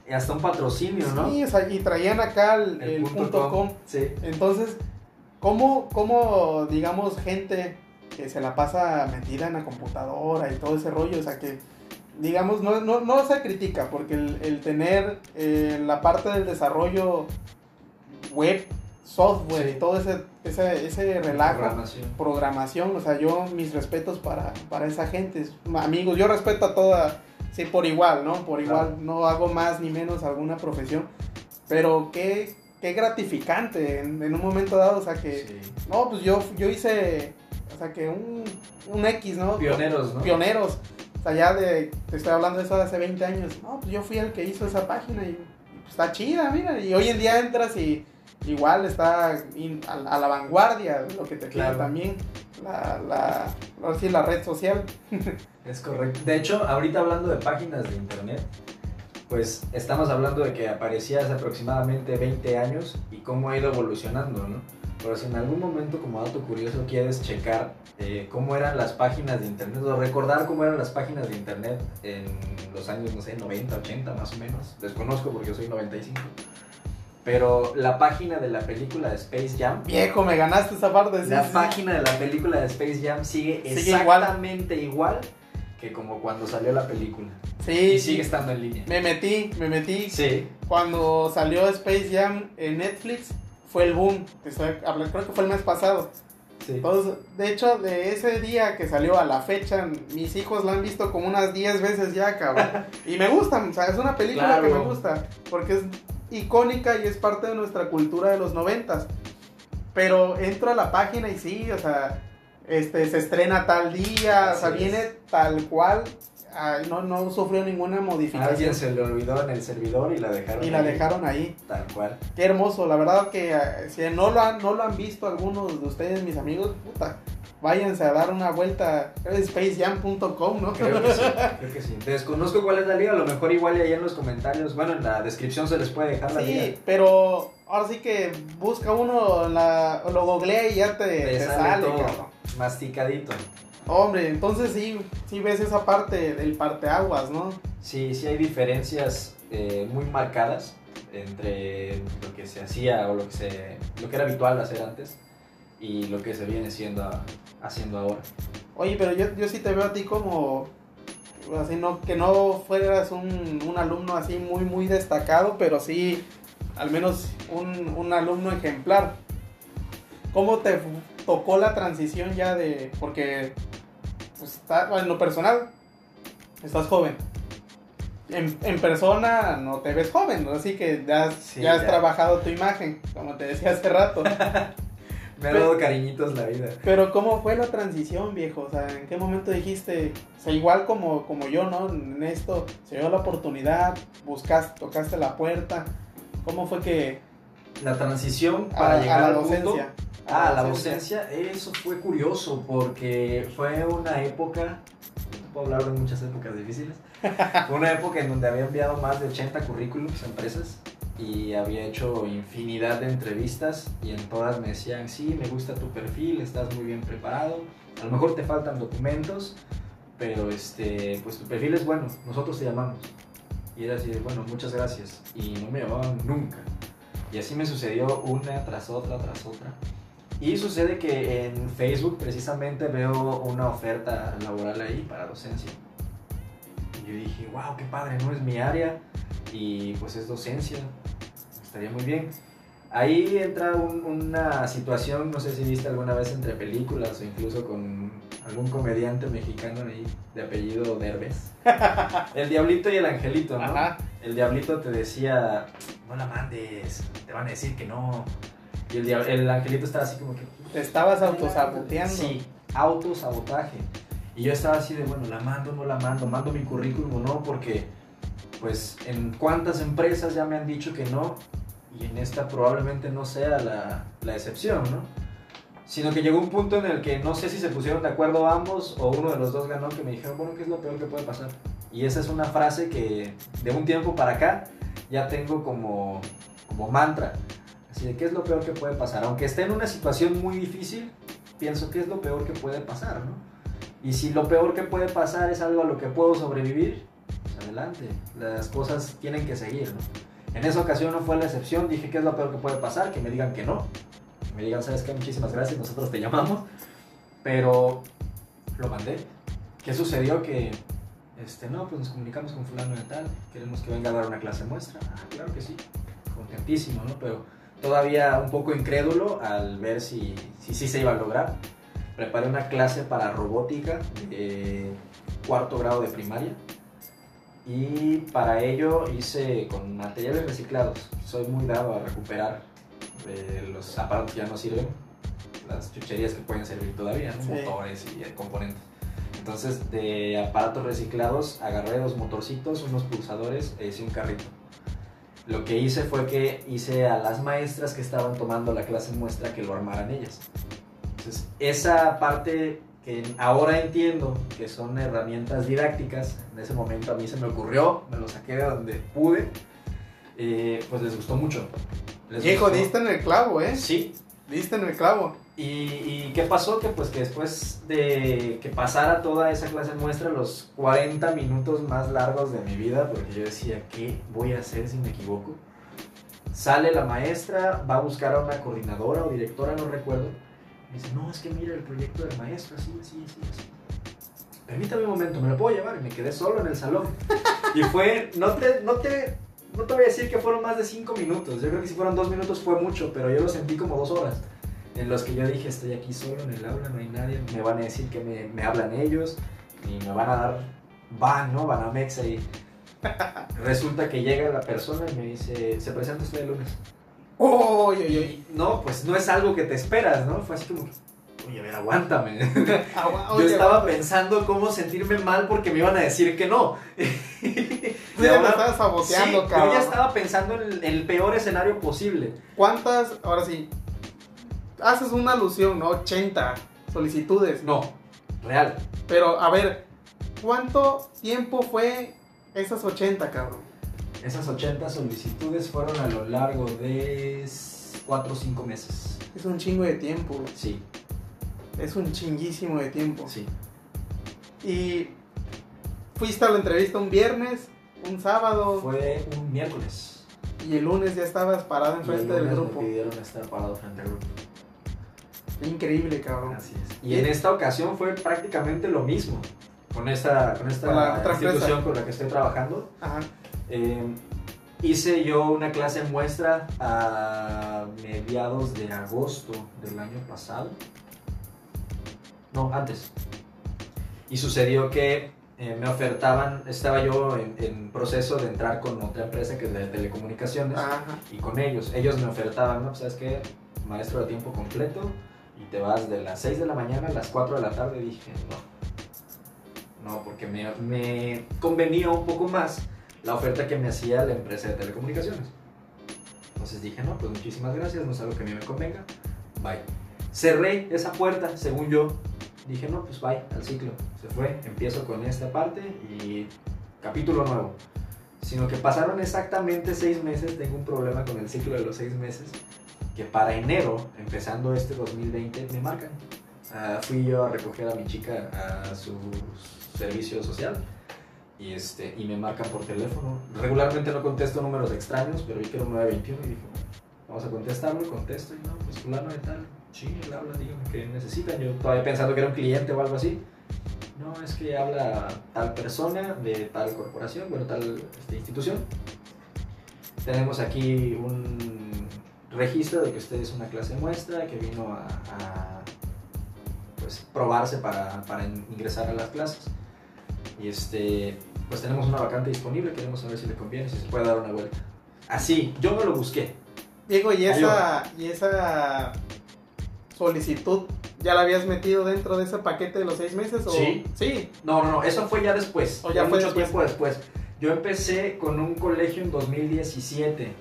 Y hasta un patrocinio, ¿no? Sí, o sea, y traían acá el, el punto com. Sí. Entonces, ¿cómo, ¿cómo, digamos, gente que se la pasa metida en la computadora y todo ese rollo? O sea, que, digamos, no, no, no se critica, porque el, el tener eh, la parte del desarrollo web, software Sí. y todo ese, ese, ese relajo, Programación. programación, o sea, yo mis respetos para, para esa gente, amigos, yo respeto a toda, sí, por igual, ¿no? Por igual, Claro. no hago más ni menos alguna profesión, pero qué, qué gratificante en, en un momento dado, o sea, que, Sí. no, pues yo, yo hice, o sea, que un, un X, ¿no? Pioneros, ¿no? Pioneros, o sea, ya de, te estoy hablando de eso de hace 20 años, no, pues yo fui el que hizo esa página y, y, pues, está chida, mira, y hoy en día entras y igual está in- a, a la vanguardia de lo que te Claro. también la, la, ahora sí, la red social. Es correcto. De hecho, ahorita hablando de páginas de internet, pues estamos hablando de que aparecía hace aproximadamente 20 años y cómo ha ido evolucionando, ¿no? Pero si en algún momento, como dato curioso, quieres checar eh, cómo eran las páginas de internet, o recordar cómo eran las páginas de internet en los años, no sé, 90, 80 más o menos. Desconozco porque yo soy 95. Pero la página de la película de Space Jam. Viejo, me ganaste esa parte. sí, la sí, página de la película de Space Jam sigue, Sigue igual. exactamente igual. que como cuando salió la película. Sí, Y sigue estando en línea. me metí, me metí. Sí. Cuando salió Space Jam en Netflix, fue el boom. Creo que fue el mes pasado. Sí. Entonces, de hecho, de ese día que salió a la fecha, mis hijos la han visto como unas 10 veces ya, cabrón. Y me gustan, o sea, es una película que Claro. me gusta, porque es icónica y es parte de nuestra cultura de los noventas. Pero entro a la página y sí, o sea, este, se estrena tal día, o sea, Así viene tal cual, ay, no, no sufrió ninguna modificación. alguien se le olvidó en el servidor y la dejaron. Y la dejaron ahí. Tal cual. Qué hermoso, la verdad que eh, si no lo han, no lo han visto algunos de ustedes, mis amigos, puta, váyanse a dar una vuelta, es spacejam.com, ¿no? Creo que sí, creo que sí. Desconozco cuál es la liga, a lo mejor igual ahí en los comentarios, bueno, en la descripción se les puede dejar la liga. Sí, pero ahora sí que busca uno, la, lo googlea y ya te, Te te sale sale, todo. cabrón. Masticadito. Hombre, entonces sí, sí ves esa parte del parteaguas, ¿no? Sí, sí hay diferencias eh, muy marcadas entre lo que se hacía o lo que, se, lo que era habitual hacer antes y lo que se viene siendo haciendo ahora. Oye, pero yo, yo sí te veo a ti como, así no, que no fueras un, un alumno así muy, muy destacado, pero sí al menos un, un alumno ejemplar. ¿Cómo te tocó la transición ya de, porque pues, está, en lo personal, estás joven. En, en persona no te ves joven, ¿no? así que ya, has- Sí, ya has ya. trabajado tu imagen, como te decía hace rato. Me ha dado cariñitos la vida. Pero ¿cómo fue la transición, viejo? O sea, ¿en qué momento dijiste, o sea, igual como, como yo, ¿no? En esto, se dio la oportunidad, buscaste, tocaste la puerta. ¿Cómo fue que La transición a, para a llegar la al punto- docencia? Ah, la docencia, eso fue curioso porque fue una época, no puedo hablar de muchas épocas difíciles, fue una época en donde había enviado más de 80 currículums a empresas y había hecho infinidad de entrevistas y en todas me decían, sí, me gusta tu perfil, estás muy bien preparado, a lo mejor te faltan documentos, pero este, pues tu perfil es bueno, nosotros te llamamos. Y era así, de, bueno, muchas gracias. Y no me llamaban nunca. Y así me sucedió una tras otra, tras otra. Y sucede que en Facebook precisamente veo una oferta laboral ahí para docencia. Y yo dije, wow, qué padre, no es mi área y pues es docencia, estaría muy bien. Ahí entra un- una situación, no sé si viste alguna vez entre películas o incluso con algún comediante mexicano ahí de apellido Derbez. El diablito y el angelito, ¿no? Ajá. El diablito te decía, no la mandes, te van a decir que no. Y el, el angelito estaba así como que... Te estabas autosaboteando. Sí, autosabotaje. Y yo estaba así de, bueno, la mando, no la mando, mando mi currículum o no, porque pues en cuántas empresas ya me han dicho que no, y en esta probablemente no sea la, la excepción, ¿no? Sino que llegó un punto en el que no sé si se pusieron de acuerdo ambos o uno de los dos ganó, que me dijeron, bueno, ¿qué es lo peor que puede pasar? Y esa es una frase que de un tiempo para acá ya tengo como, como mantra. Así de, ¿qué es lo peor que puede pasar? Aunque esté en una situación muy difícil, pienso, ¿qué es lo peor que puede pasar? ¿no? Y si lo peor que puede pasar es algo a lo que puedo sobrevivir, pues adelante, las cosas tienen que seguir. ¿no? En esa ocasión no fue la excepción, dije, ¿qué es lo peor que puede pasar? Que me digan que no. Que me digan, ¿sabes qué? Muchísimas gracias, nosotros te llamamos. Pero lo mandé. ¿Qué sucedió? Que, este, no, pues nos comunicamos con fulano de tal, queremos que venga a dar una clase muestra. Ah, claro que sí, contentísimo, ¿no? Pero todavía un poco incrédulo al ver si si, sí se iba a lograr. Preparé una clase para robótica de cuarto grado de primaria y para ello hice con materiales reciclados. Soy muy dado a recuperar eh, los aparatos que ya no sirven, las chucherías que pueden servir todavía, ¿no? Sí. motores y eh, componentes. Entonces, de aparatos reciclados, agarré dos motorcitos, unos pulsadores e hice un carrito. Lo que hice fue que hice a las maestras que estaban tomando la clase muestra que lo armaran ellas. Entonces, esa parte que ahora entiendo que son herramientas didácticas, en ese momento a mí se me ocurrió, me lo saqué de donde pude, eh, pues les gustó mucho. Les gustó. diste en el clavo, ¿eh? Sí, Viste en el clavo. ¿Y, ¿Y qué pasó? Que pues que después de que pasara toda esa clase muestra, los 40 minutos más largos de mi vida, porque yo decía, ¿qué voy a hacer si me equivoco? Sale la maestra, va a buscar a una coordinadora o directora, no recuerdo. Dice, no, es que mira el proyecto del maestro, así, así, así, así. Permítame un momento, ¿me lo puedo llevar? Y me quedé solo en el salón. Y fue, no te, no te, no te voy a decir que fueron más de 5 minutos. Yo creo que si fueron 2 minutos fue mucho, pero yo lo sentí como 2 horas. En los que yo dije, estoy aquí solo en el aula, no hay nadie, me van a decir que me, me hablan ellos y me van a dar van, ¿no? Van a Mexa y resulta que llega la persona y me dice, se presenta usted el lunes. ¡Oh! oye, oye. Y no, pues no es algo que te esperas, ¿no? Fue así como, oye, a ver, aguántame. Agua- Yo estaba pensando cómo sentirme mal porque me iban a decir que no. Tú ya me estabas saboteando, Sí, cabrón. Yo ya estaba pensando en el, el peor escenario posible. ¿Cuántas, ahora sí, haces una alusión, ¿no? 80 solicitudes. No, real. Pero, a ver, ¿cuánto tiempo fue esas 80, cabrón? Esas 80 solicitudes fueron a lo largo de 4 o 5 meses. Es un chingo de tiempo. Sí, Es un chinguísimo de tiempo. sí. Y fuiste a la entrevista un viernes, un sábado, Fue un miércoles. y el lunes ya estabas parado Y enfrente del lunes grupo. Me pidieron estar parado frente al grupo. Increíble, cabrón. Así es. Y en esta ocasión fue prácticamente lo mismo. Con esta, con esta Con la otra institución empresa. con la que estoy trabajando. Ajá. Eh, hice yo una clase muestra a mediados de agosto del año pasado. No, antes. Y sucedió que eh, me ofertaban, estaba yo en, en proceso de entrar con otra empresa que es de telecomunicaciones Ajá. y con ellos. Ellos me ofertaban, ¿no? Pues, ¿Sabes qué? Maestro de tiempo completo y te vas de las 6 de la mañana a las 4 de la tarde. Y dije, no. No, porque me, me convenía un poco más la oferta que me hacía la empresa de telecomunicaciones. Entonces dije, no, pues muchísimas gracias, no es algo que a mí me convenga. Bye. Cerré esa puerta, según yo. Dije, no, pues bye, al ciclo. Se fue, empiezo con esta parte y capítulo nuevo. Sino que pasaron exactamente seis meses, tengo un problema con el ciclo de los seis meses, que para enero, empezando este 2020, me marcan. Ah, fui yo a recoger a mi chica a su servicio social y, este, y me marcan por teléfono. Regularmente no contesto números extraños, pero vi que era un 921 y dije, vamos a contestarlo, contesto y no, pues fulano de tal. Sí, él habla, dígame qué necesitan. Yo todavía pensando que era un cliente o algo así. No, es que habla tal persona de tal corporación, bueno, tal este, institución. Tenemos aquí un registro de que usted es una clase muestra, que vino a, a, pues, probarse para, para in- ingresar a las clases. Y este, pues tenemos una vacante disponible, queremos saber si le conviene, si se puede dar una vuelta. Así, yo me lo busqué. Diego, ¿y esa, ¿y esa solicitud ya la habías metido dentro de ese paquete de los seis meses? O... Sí. Sí. No, no, no, eso fue ya después. O ya fue mucho después. tiempo después. Yo empecé con un colegio en 2017.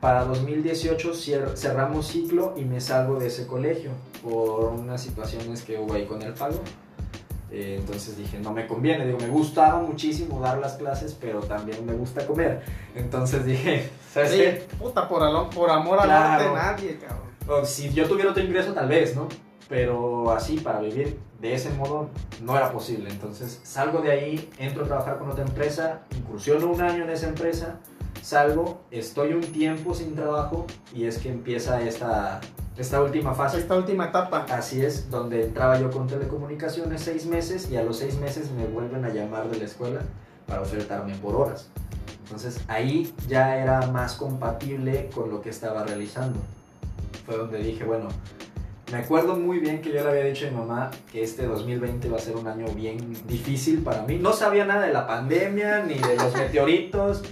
Para 2018 cier- cerramos ciclo y me salgo de ese colegio por unas situaciones que hubo ahí con el pago. Eh, entonces dije, no me conviene. Digo, me gustaba muchísimo dar las clases, pero también me gusta comer. Entonces dije, ¿sabes Sí, qué? puta, por, por amor al Claro. arte nadie, cabrón. O si yo tuviera otro ingreso, tal vez, ¿no? Pero así, para vivir de ese modo, no era posible. Entonces, salgo de ahí, entro a trabajar con otra empresa, incursiono un año en esa empresa, salgo, estoy un tiempo sin trabajo y es que empieza esta, esta última fase. Esta última etapa. Así es, donde entraba yo con telecomunicaciones seis meses y a los seis meses me vuelven a llamar de la escuela para ofertarme por horas. Entonces ahí ya era más compatible con lo que estaba realizando. Fue donde dije, bueno, me acuerdo muy bien que yo le había dicho a mi mamá que este 2020 va a ser un año bien difícil para mí. No sabía nada de la pandemia, ni de los meteoritos,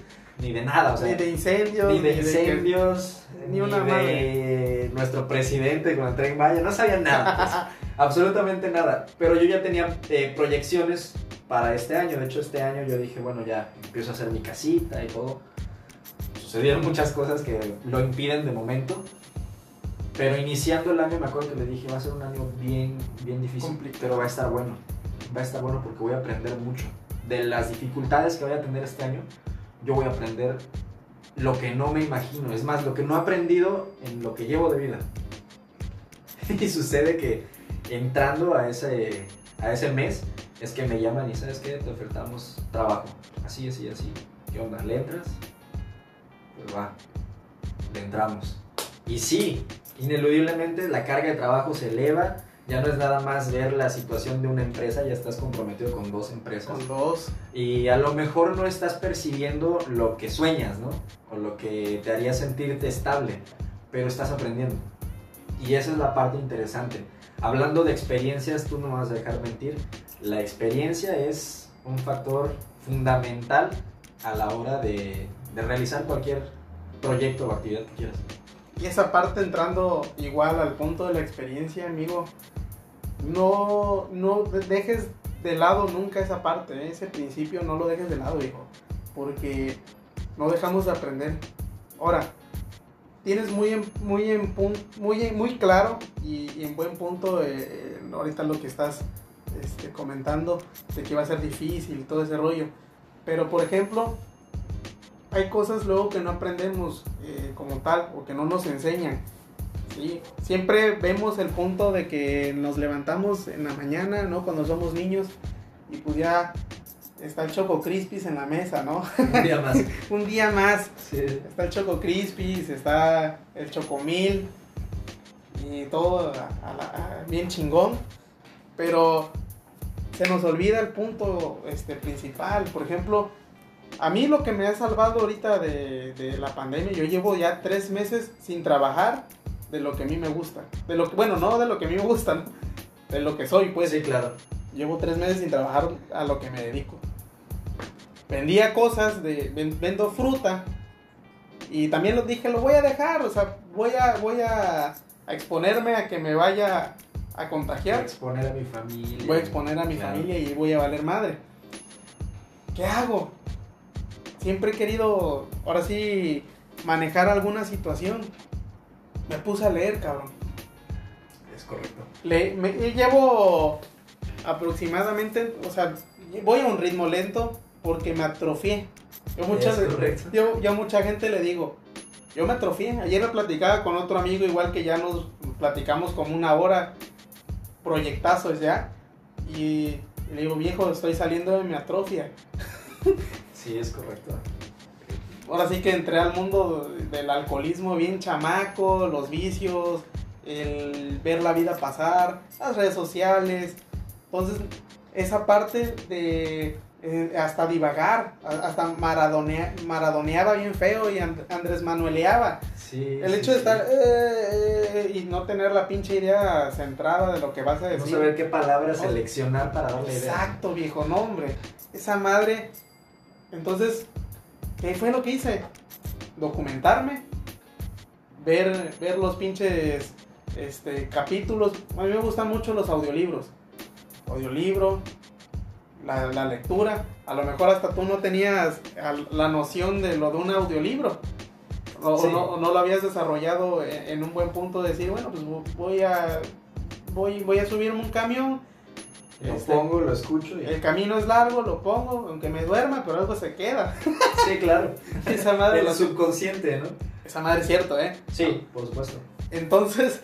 ni de nada. O sea, ni de incendios, ni de que- incendios, ni ni, una de nuestro presidente con el tren Maya, no sabía nada, pues, absolutamente nada. Pero yo ya tenía eh, proyecciones para este año, de hecho este año yo dije, bueno, ya empiezo a hacer mi casita y todo. Sucedieron muchas cosas que lo impiden de momento. Pero iniciando el año me acuerdo que le dije, va a ser un año bien, bien difícil, Complicado. pero va a estar bueno. Va a estar bueno porque voy a aprender mucho. De las dificultades que voy a tener este año, yo voy a aprender lo que no me imagino. Es más, lo que no he aprendido en lo que llevo de vida. y sucede que entrando a ese, a ese mes es que me llaman y sabes qué, te ofertamos trabajo. Así, así, así. ¿Qué onda? ¿Le entras? Pues va, le entramos. Y sí, ineludiblemente la carga de trabajo se eleva. Ya no es nada más ver la situación de una empresa, ya estás comprometido con dos empresas. Con dos. Y a lo mejor no estás percibiendo lo que sueñas, ¿no? O lo que te haría sentirte estable, pero estás aprendiendo. Y esa es la parte interesante. Hablando de experiencias, tú no me vas a dejar mentir. La experiencia es un factor fundamental a la hora de, de realizar cualquier proyecto o actividad que quieras. Y esa parte entrando igual al punto de la experiencia, amigo, no, no dejes de lado nunca esa parte, ¿eh? ese principio no lo dejes de lado, hijo, porque no dejamos de aprender. Ahora, tienes muy en, muy en muy, muy claro y, en buen punto eh, eh, ahorita lo que estás este, comentando de que va a ser difícil todo ese rollo. Pero por ejemplo, hay cosas luego que no aprendemos eh, como tal o que no nos enseñan. ¿sí? Siempre vemos el punto de que nos levantamos en la mañana, ¿no? Cuando somos niños y pues ya está el Choco Crispis en la mesa, ¿no? Un día más. Un día más. Sí. Está el Choco Crispis, está el Chocomil y todo bien chingón. Pero se nos olvida el punto este, principal. Por ejemplo, a mí lo que me ha salvado ahorita de, la pandemia, yo llevo ya tres meses sin trabajar de lo que a mí me gusta. De lo que, bueno, no de lo que a mí me gusta, de lo que soy, pues. Sí, claro. Llevo tres meses sin trabajar a lo que me dedico. Vendía cosas, de, vendo fruta. Y también lo dije, lo voy a dejar, o sea, voy a, voy a, exponerme a que me vaya a contagiar. Voy a exponer a mi familia. Voy a exponer a mi familia y voy a valer madre. ¿Qué hago? Siempre he querido, ahora sí, manejar alguna situación. Me puse a leer, cabrón. Es correcto. Le, me, llevo aproximadamente, o sea, voy a un ritmo lento porque me atrofié. Yo, muchas, yo, yo mucha gente le digo, yo me atrofié. Ayer lo platicaba con otro amigo, igual que ya nos platicamos como una hora, proyectazos ya. Y le digo, viejo, estoy saliendo de mi atrofia. Sí, es correcto. Ahora sí que entré al mundo del alcoholismo bien chamaco, los vicios, el ver la vida pasar, las redes sociales. Entonces, esa parte de eh, hasta divagar, hasta maradoneaba bien feo y Andrés Manueleaba. Sí, el hecho de estar eh, y no tener la pinche idea centrada de lo que vas a decir. No saber qué palabras seleccionar para darle idea. Exacto, viejo nombre. Esa madre entonces, ¿qué fue lo que hice? Documentarme, ver, ver los pinches este, capítulos. A mí me gustan mucho los audiolibros. Audiolibro, la, la, lectura. A lo mejor hasta tú no tenías la noción de lo de un audiolibro. O, no, no, lo habías desarrollado en, un buen punto de decir, bueno, pues voy a, voy, voy a subirme un camión lo este, pongo, lo escucho. El camino es largo, lo pongo, aunque me duerma, pero algo se queda. Sí, claro. Esa madre. El subconsciente, ¿no? Esa madre es cierto, ¿eh? Sí, por supuesto. Entonces,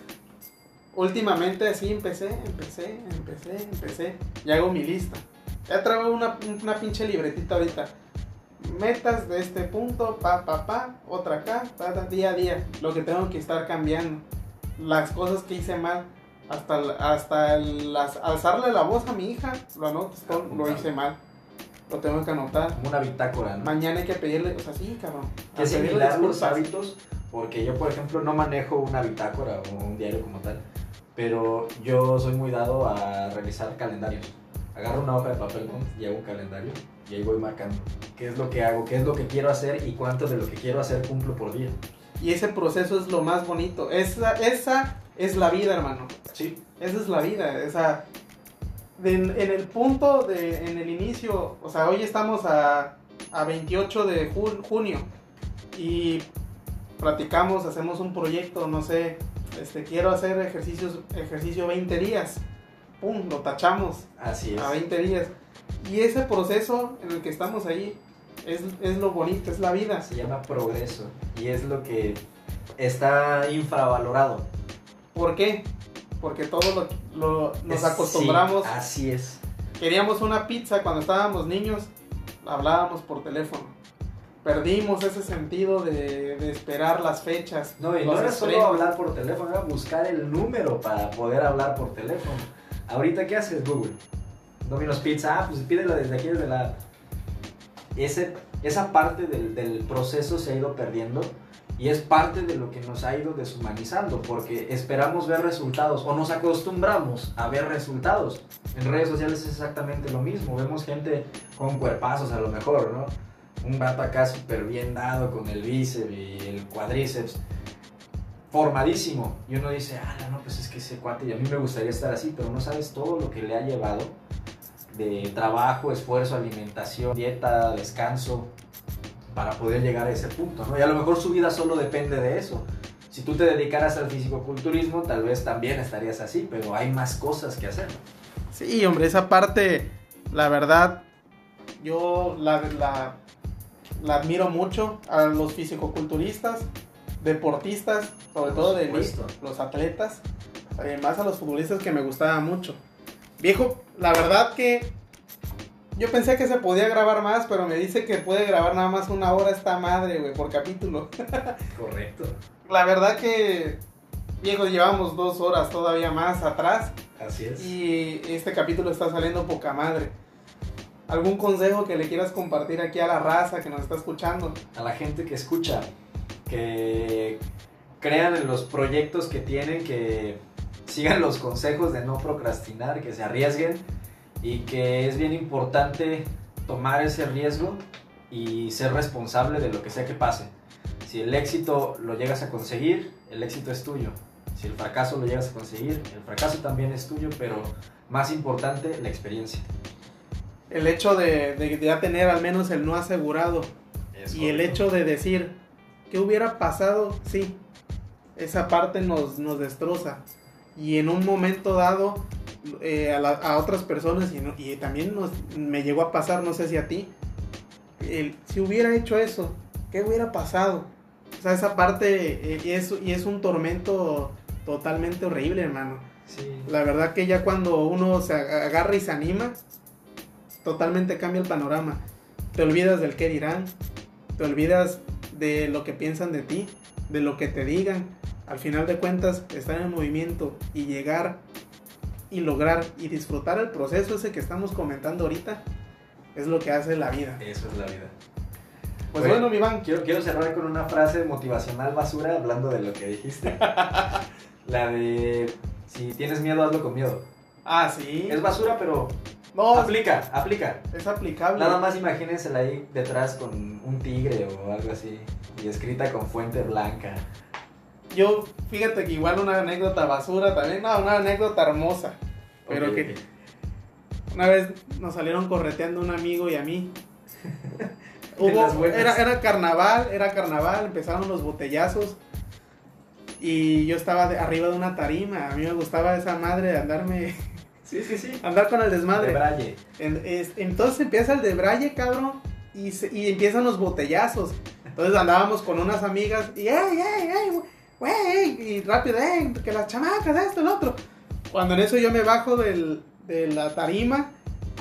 últimamente así empecé, empecé, empecé, empecé. Y hago mi lista. Ya traigo una, una pinche libretita ahorita. Metas de este punto, pa, pa, pa, otra acá, día a día. Lo que tengo que estar cambiando. Las cosas que hice mal hasta, hasta alzarle la voz a mi hija, lo anoto, lo hice mal. Lo tengo que anotar. Como una bitácora, ¿no? Mañana hay que pedirle, o sea, sí, cabrón. Que similar los hábitos, porque yo, por ejemplo, no manejo una bitácora o un diario como tal, pero yo soy muy dado a realizar calendarios. Agarro una hoja de papel y hago un calendario y ahí voy marcando qué es lo que hago, qué es lo que quiero hacer y cuánto de lo que quiero hacer cumplo por día. Y ese proceso es lo más bonito. Esa, esa es la vida, hermano. Sí. Esa es la vida. Esa, en, el punto, de, en el inicio, o sea, hoy estamos a, a 28 de junio y platicamos, hacemos un proyecto, no sé, este, quiero hacer ejercicios, ejercicio 20 días. ¡Pum! Lo tachamos. Así es. A 20 días. Y ese proceso en el que estamos ahí es, es lo bonito, es la vida. Se llama progreso y es lo que está infravalorado. ¿Por qué? porque todos lo, lo- nos acostumbramos. sí, así es. Queríamos una pizza cuando estábamos niños, hablábamos por teléfono. Perdimos ese sentido de, de esperar las fechas. No, y no era solo hablar por teléfono, era buscar el número para poder hablar por teléfono. Ahorita, ¿qué haces, Google? Domino's Pizza, ah, pues pídela desde aquí, desde la... Ese, esa parte del, del proceso se ha ido perdiendo y es parte de lo que nos ha ido deshumanizando, porque esperamos ver resultados o nos acostumbramos a ver resultados. En redes sociales es exactamente lo mismo, vemos gente con cuerpazos a lo mejor, ¿no? Un vato acá súper bien dado con el bíceps y el cuadríceps formadísimo. Y uno dice, ah, no, pues es que ese cuate, y a mí me gustaría estar así, pero no sabes todo lo que le ha llevado de trabajo, esfuerzo, alimentación, dieta, descanso, para poder llegar a ese punto, ¿no? Y a lo mejor su vida solo depende de eso. Si tú te dedicaras al fisicoculturismo, tal vez también estarías así, pero hay más cosas que hacer. Sí, hombre, esa parte, la verdad, yo la, la, la admiro mucho a los fisicoculturistas, deportistas, sobre todo de elite, los atletas, además a los futbolistas que me gustaba mucho. Viejo, la verdad que yo pensé que se podía grabar más, pero me dice que puede grabar nada más una hora esta madre, güey, por capítulo. Correcto. La verdad que, viejo, llevamos dos horas todavía más atrás. Así es. Y este capítulo está saliendo poca madre. ¿Algún consejo que le quieras compartir aquí a la raza que nos está escuchando? a la gente que escucha, que crean en los proyectos que tienen, que sigan los consejos de no procrastinar, que se arriesguen y que es bien importante tomar ese riesgo y ser responsable de lo que sea que pase. Si el éxito lo llegas a conseguir, el éxito es tuyo. Si el fracaso lo llegas a conseguir, el fracaso también es tuyo, pero más importante, la experiencia. El hecho de, de ya tener al menos el no asegurado Es y el correcto. hecho de decir, ¿qué hubiera pasado? Sí, esa parte nos, nos destroza. Y en un momento dado, eh, a, la- a otras personas, y, no- y también nos, me llegó a pasar, no sé si a ti, el- si hubiera hecho eso, ¿qué hubiera pasado? O sea, esa parte, eh, y, es, y es un tormento totalmente horrible, hermano. Sí. La verdad que ya cuando uno se ag- agarra y se anima, totalmente cambia el panorama. Te olvidas del qué dirán, te olvidas de lo que piensan de ti, de lo que te digan. Al final de cuentas, estar en movimiento y llegar y lograr y disfrutar el proceso ese que estamos comentando ahorita es lo que hace la vida. Eso es la vida. Pues bueno, mi Iván, Quiero, quiero cerrar con una frase motivacional basura hablando de lo que dijiste. La de si tienes miedo, hazlo con miedo. ah, sí, Es basura, pero no, aplica, aplica. es aplicable. Nada más imagínensela ahí detrás con un tigre o algo así. Y escrita con fuente blanca. Yo, fíjate que igual una anécdota basura también, no, una anécdota hermosa. Pero que una vez nos salieron correteando un amigo y a mí. Hubo, era, era carnaval, era carnaval, empezaron los botellazos. Y yo estaba de- arriba de una tarima. A mí me gustaba esa madre de andarme, Sí, sí, sí. andar con el desmadre. De braille. En- es- entonces empieza el de Braille, cabrón, y, se- y empiezan los botellazos. Entonces andábamos con unas amigas y, ¡ey, ey, ey, güey! Y rápido, ¡ey! Que las chamacas, esto, el otro. Cuando en eso yo me bajo del, de la tarima,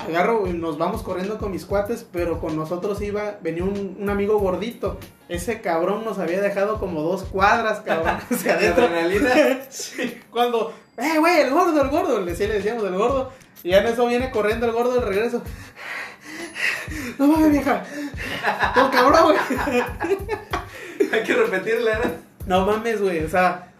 agarro y nos vamos corriendo con mis cuates, pero con nosotros iba, venía un, un amigo gordito. Ese cabrón nos había dejado como dos cuadras, cabrón, hacia adentro. Sí, cuando, ¡eh, güey, el gordo, el gordo! Le, decía- le decíamos el gordo. Y ya en eso viene corriendo el gordo de regreso. No mames, vieja. No, cabrón, güey. Hay que repetirla, ¿no? No mames, güey. O sea,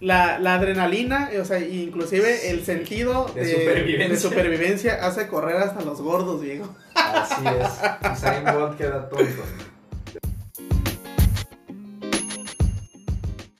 la, la adrenalina, o sea, inclusive el sentido De supervivencia. de supervivencia hace correr hasta los gordos, viejo. Así es. Usain Bolt queda tonto.